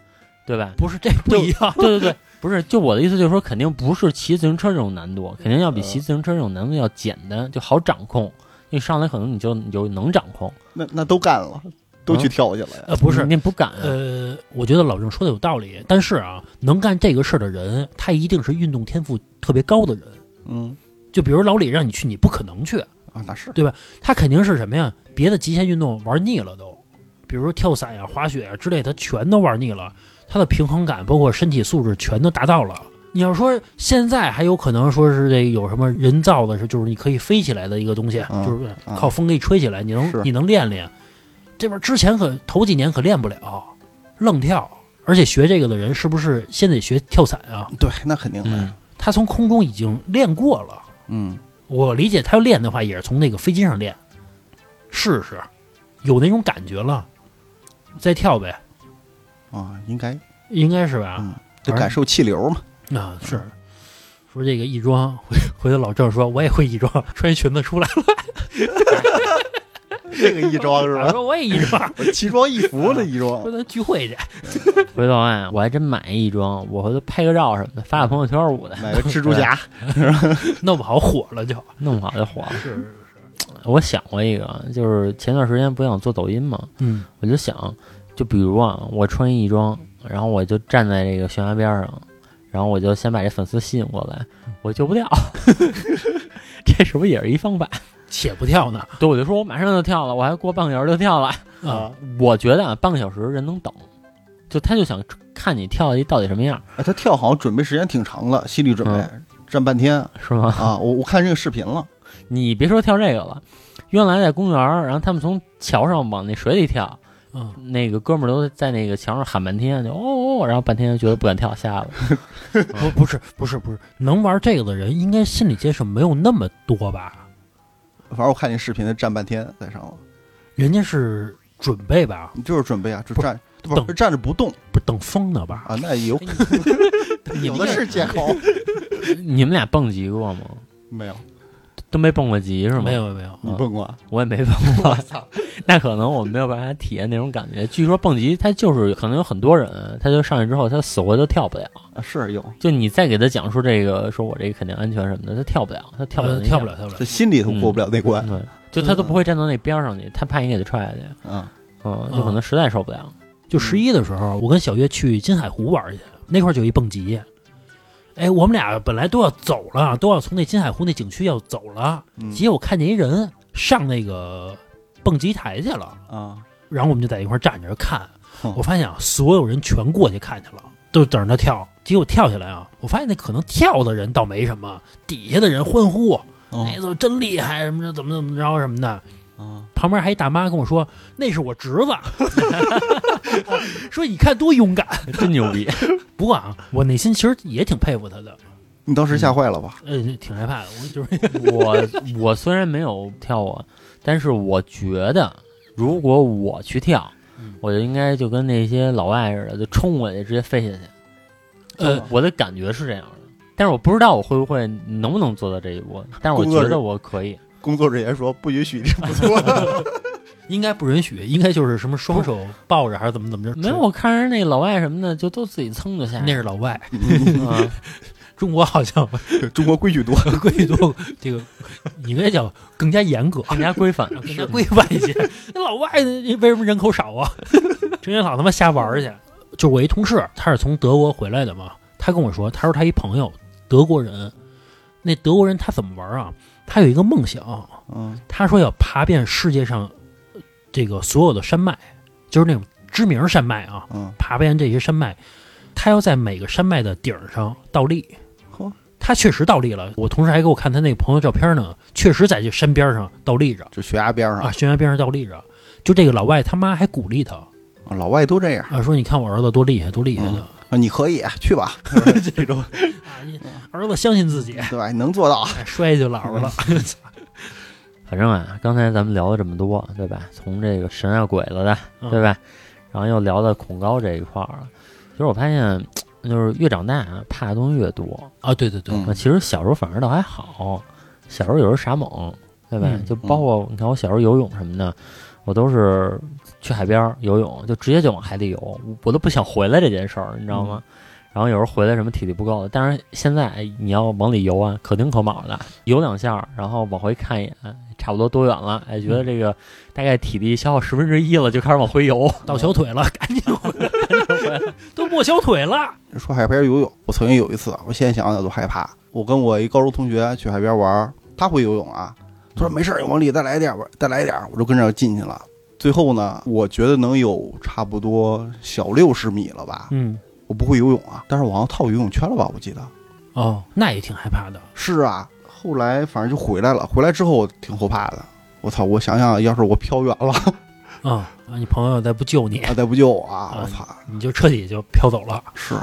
对吧？不是，这不一样。对对对，不是，就我的意思就是说，肯定不是骑自行车这种难度，肯定要比骑自行车这种难度要简单，就好掌控。你上来可能你就你就能掌控，那那都干了，都去跳去了呀。呃，不是。那，不敢啊，呃，我觉得老郑说的有道理，但是啊，能干这个事儿的人，他一定是运动天赋特别高的人。嗯。就比如老李让你去，你不可能去，啊，那是。对吧？他肯定是什么呀？别的极限运动玩腻了都，比如说跳伞呀、滑雪呀之类，他全都玩腻了，他的平衡感包括身体素质全都达到了。你要说现在还有可能说是这有什么人造的，是就是你可以飞起来的一个东西，嗯就是嗯靠风给你吹起来，你能你能练练。这边之前可头几年可练不了，愣跳，而且学这个的人是不是先得学跳伞啊？对，那肯定的。嗯，他从空中已经练过了。嗯，我理解他要练的话，也是从那个飞机上练，试试，有那种感觉了，再跳呗，啊，应该应该是吧？嗯就感受气流嘛。啊，是。说这个亦庄，回回头老郑说我也会亦庄，穿一裙子出来了，这个亦庄是吧？说我也亦庄，奇装异服的亦庄说，咱聚会去。回头啊，我还真买一装，我回头拍个照什么的，发个朋友圈我的，买个蜘蛛侠，弄不好火了就。弄不好就火了。是，我想过一个，就是前段时间不想做抖音嘛，嗯我就想，就比如啊，我穿一装，然后我就站在这个悬崖边上，然后我就先把这粉丝吸引过来，我救不掉，这是不是也是一方法？且不跳呢对，我就说我马上就跳了，我还过半个小时就跳了。啊！我觉得啊，半个小时人能等，就他就想看你跳的到底什么样，哎，他跳好像准备时间挺长的，心理准备嗯站半天是吗？啊。我我看这个视频了，你别说跳这个了，原来在公园儿，然后他们从桥上往那水里跳，嗯，那个哥们儿都在那个墙上喊半天，就哦哦，然后半天就觉得不敢跳，下了。不不是不是不是，能玩这个的人应该心理建设没有那么多吧？反正我看那视频，他站半天在上头，人家是准备吧？你就是准备啊，就不站不等是站着不动不是等风呢吧？啊，那有 有的是借口。你们俩蹦极过吗？没有，都没蹦过极是吗？没，有没有，你蹦过？我也没蹦过。我操那可能我没有办法体验那种感觉。据说蹦极，它就是可能有很多人，他就上去之后，他死活都跳不了。啊，是有，就你再给他讲述这个，说我这个肯定安全什么的，他跳不了，他跳跳不了跳不了他。心里头过不了那关。对，就他都不会站到那边上去，他怕你给他踹下去，嗯，嗯，就可能实在受不了。就十一的时候，我跟小月去金海湖玩去，那块儿就有一蹦极。哎，我们俩本来都要走了，都要从那金海湖那景区要走了，嗯结果看见一人上那个蹦极台去了，啊，然后我们就在一块儿站着看。哼我发现啊，所有人全过去看去了，都等着他跳。结果跳下来啊，我发现那可能跳的人倒没什么，底下的人欢呼，哦哎，怎么真厉害，什么的，怎么怎么着什么的。啊，旁边还一大妈跟我说：“那是我侄子。”说你看多勇敢。真牛逼！不过啊，我内心其实也挺佩服他的，你当时吓坏了吧？呃，挺害怕的。我就是 我我虽然没有跳过，但是我觉得如果我去跳嗯，我就应该就跟那些老外似的，就冲过去直接飞下去。呃我的感觉是这样的，但是我不知道我会不会能不能做到这一步，但是我觉得我可以。工作人员说不允许这么做。应该不允许，应该就是什么双手抱着还是怎么怎么着？没有，我看人那老外什么的，就都自己蹭就下。那是老外，啊 中国好像中国规矩多，规矩多，这个应该叫更加严格。更加规范，更加规范一些。那老外为什么人口少啊？成天老他妈瞎玩儿去。就我一同事，他是从德国回来的嘛，他跟我说，他说他一朋友德国人，那德国人他怎么玩啊？他有一个梦想，嗯。他说要爬遍世界上呃这个所有的山脉，就是那种知名山脉啊，嗯，爬遍这些山脉，他要在每个山脉的顶上倒立。嚯。他确实倒立了，我同事还给我看他那个朋友照片呢，确实在这山边上倒立着。就悬崖边上。啊，上，悬崖边上倒立着。就这个老外他妈还鼓励他。啊老外都这样。啊，说你看我儿子多厉害，多厉害的、啊，你可以去吧，这种啊！你儿子相信自己，对吧？能做到，哎，摔就老实了。反正啊，刚才咱们聊了这么多，对吧？从这个神啊鬼子的，嗯对吧？然后又聊到恐高这一块儿了。其实我发现，就是越长大啊，怕的东西越多。啊，对对对，嗯其实小时候反而倒还好，小时候有时候傻猛，对吧？嗯就包括你看我小时候游泳什么的，我都是去海边游泳，就直接就往海里游，我都不想回来这件事儿，你知道吗？然后有时候回来什么体力不够的，但是现在哎你要往里游啊，可丁可卯的，游两下，然后往回看一眼，差不多多远了，哎，觉得这个大概体力消耗十分之一了，就开始往回游，到小腿了，赶紧回来，都没小腿了。说海边游泳，我曾经有一次，我现在想想都害怕。我跟我一高中同学去海边玩，他会游泳啊，他说没事儿，往里再来点吧，再来点，我就跟着进去了。最后呢，我觉得能有差不多小六十米了吧。嗯，我不会游泳啊，但是我好像套游泳圈了吧？我记得哦，那也挺害怕的。是啊。后来反正就回来了，回来之后我挺后怕的。我操！我想想，要是我飘远了，啊、啊，你朋友再不救你，他再不救我啊，我操！你就彻底就飘走了。是，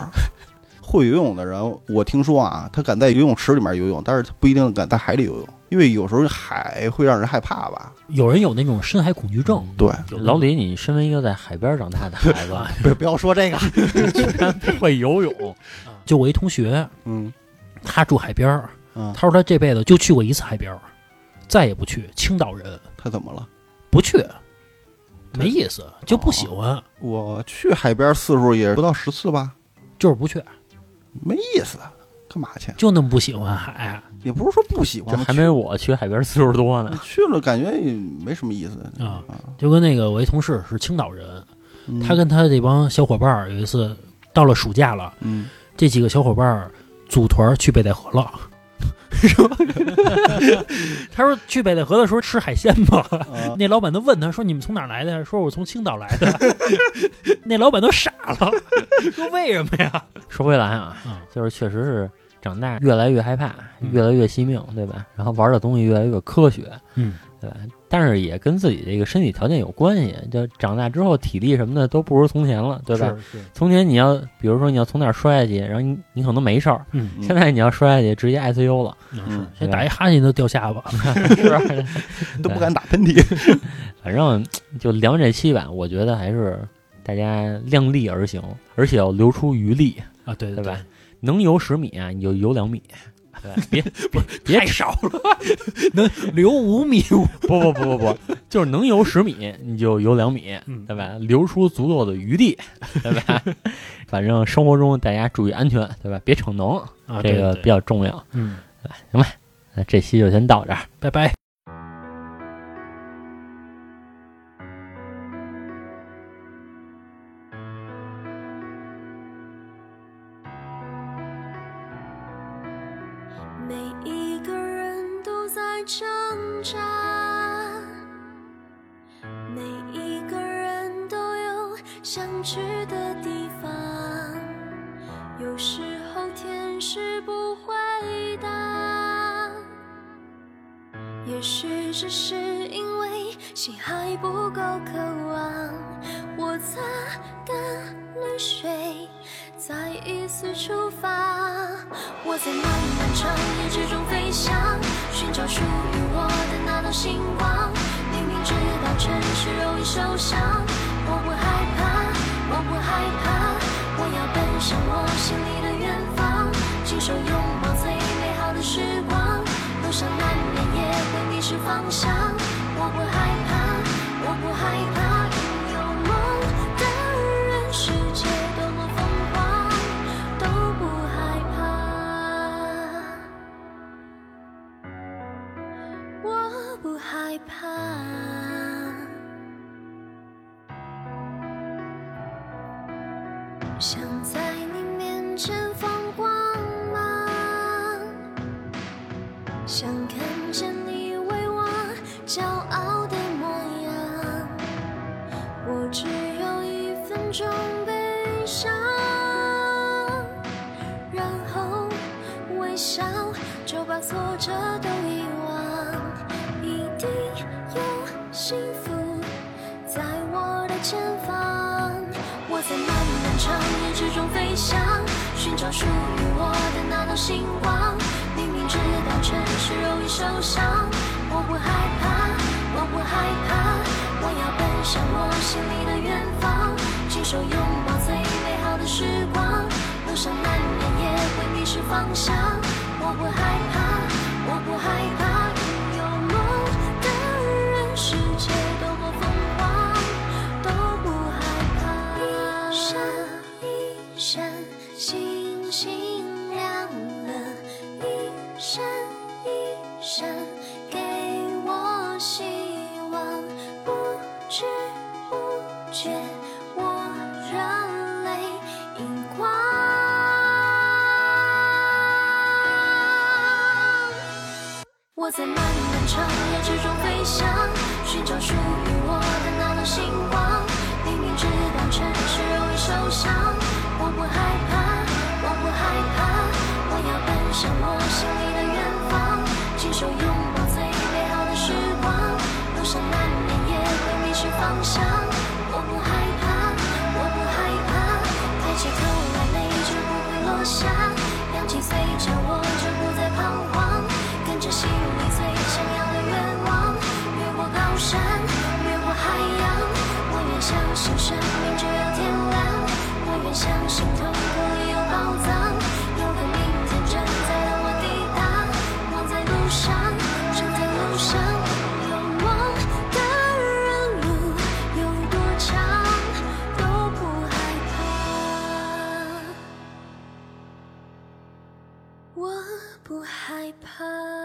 会游泳的人，我听说啊，他敢在游泳池里面游泳，但是他不一定敢在海里游泳，因为有时候海会让人害怕吧。有人有那种深海恐惧症，对，老李，你身为一个在海边长大的孩子，不不要说这个。居然不会游泳，就我一同学，嗯。他住海边儿，嗯，他说他这辈子就去过一次海边儿，再也不去。青岛人。他怎么了？不去，没意思，就不喜欢，我去海边次数也不到十次吧，就是不去，没意思，干嘛去？就那么不喜欢海也不是说不喜这欢，还没我去海边次数多呢。去了，感觉也没什么意思啊。就跟那个我一同事是青岛人，嗯他跟他这帮小伙伴儿有一次到了暑假了，嗯这几个小伙伴儿组团去北戴河了。说，他说去北戴河的时候吃海鲜嘛？啊 那老板都问他说：“你们从哪儿来的？”说：“我从青岛来的。”那老板都傻了，说：“为什么呀说回来啊，嗯就是确实是长大越来越害怕，嗯越来越惜命，对吧？然后玩的东西越来越科学，？”嗯，对吧？但是也跟自己这个身体条件有关系，就长大之后体力什么的都不如从前了，对吧？是是，从前你要比如说你要从哪儿摔下去，然后你你可能没事儿，嗯，嗯现在你要摔下去直接 ICU 了，是嗯，现在打一哈欠都掉下巴。是吧？都不敢打喷嚏。反正就聊这期吧，我觉得还是大家量力而行，而且要留出余力，啊，对对吧？能游十米啊，你就游两米，对，别别别太少了，能留五米。不不不不不，就是能游十米你就游两米，嗯对吧？留出足够的余地，对吧？反正生活中大家注意安全，对吧？别逞能，啊，这个比较重要。嗯，行吧，那这期就先到这儿。拜拜。每一个人都在挣扎，每一个人都有想去的地方，有时候天使不回答，也许只是因为心还不够渴望，我擦干泪水，再一次出发。我在漫漫长夜之中飞翔，寻找属于我的那道星光。明明知道城市容易受伤，我不害怕，我不害怕，我要奔向我心里的远方，亲手拥抱最美好的时光。路上难免也会迷失方向，我不害怕，心里的远方，亲手拥抱最美好的时光。路上难免也会迷失方向，我不害怕，我不害怕，在漫漫长夜之中飞翔，寻找属于我的那道星光。明明知道城市容易受伤，我不害怕，我不害怕，我要奔向我心里的远方，亲手拥抱最美好的时光。路上难免也会迷失方向，相信痛苦有宝藏，有个明天正在等我抵达。我在路上，正在路上，有梦的人路有多长都不害怕，我不害怕。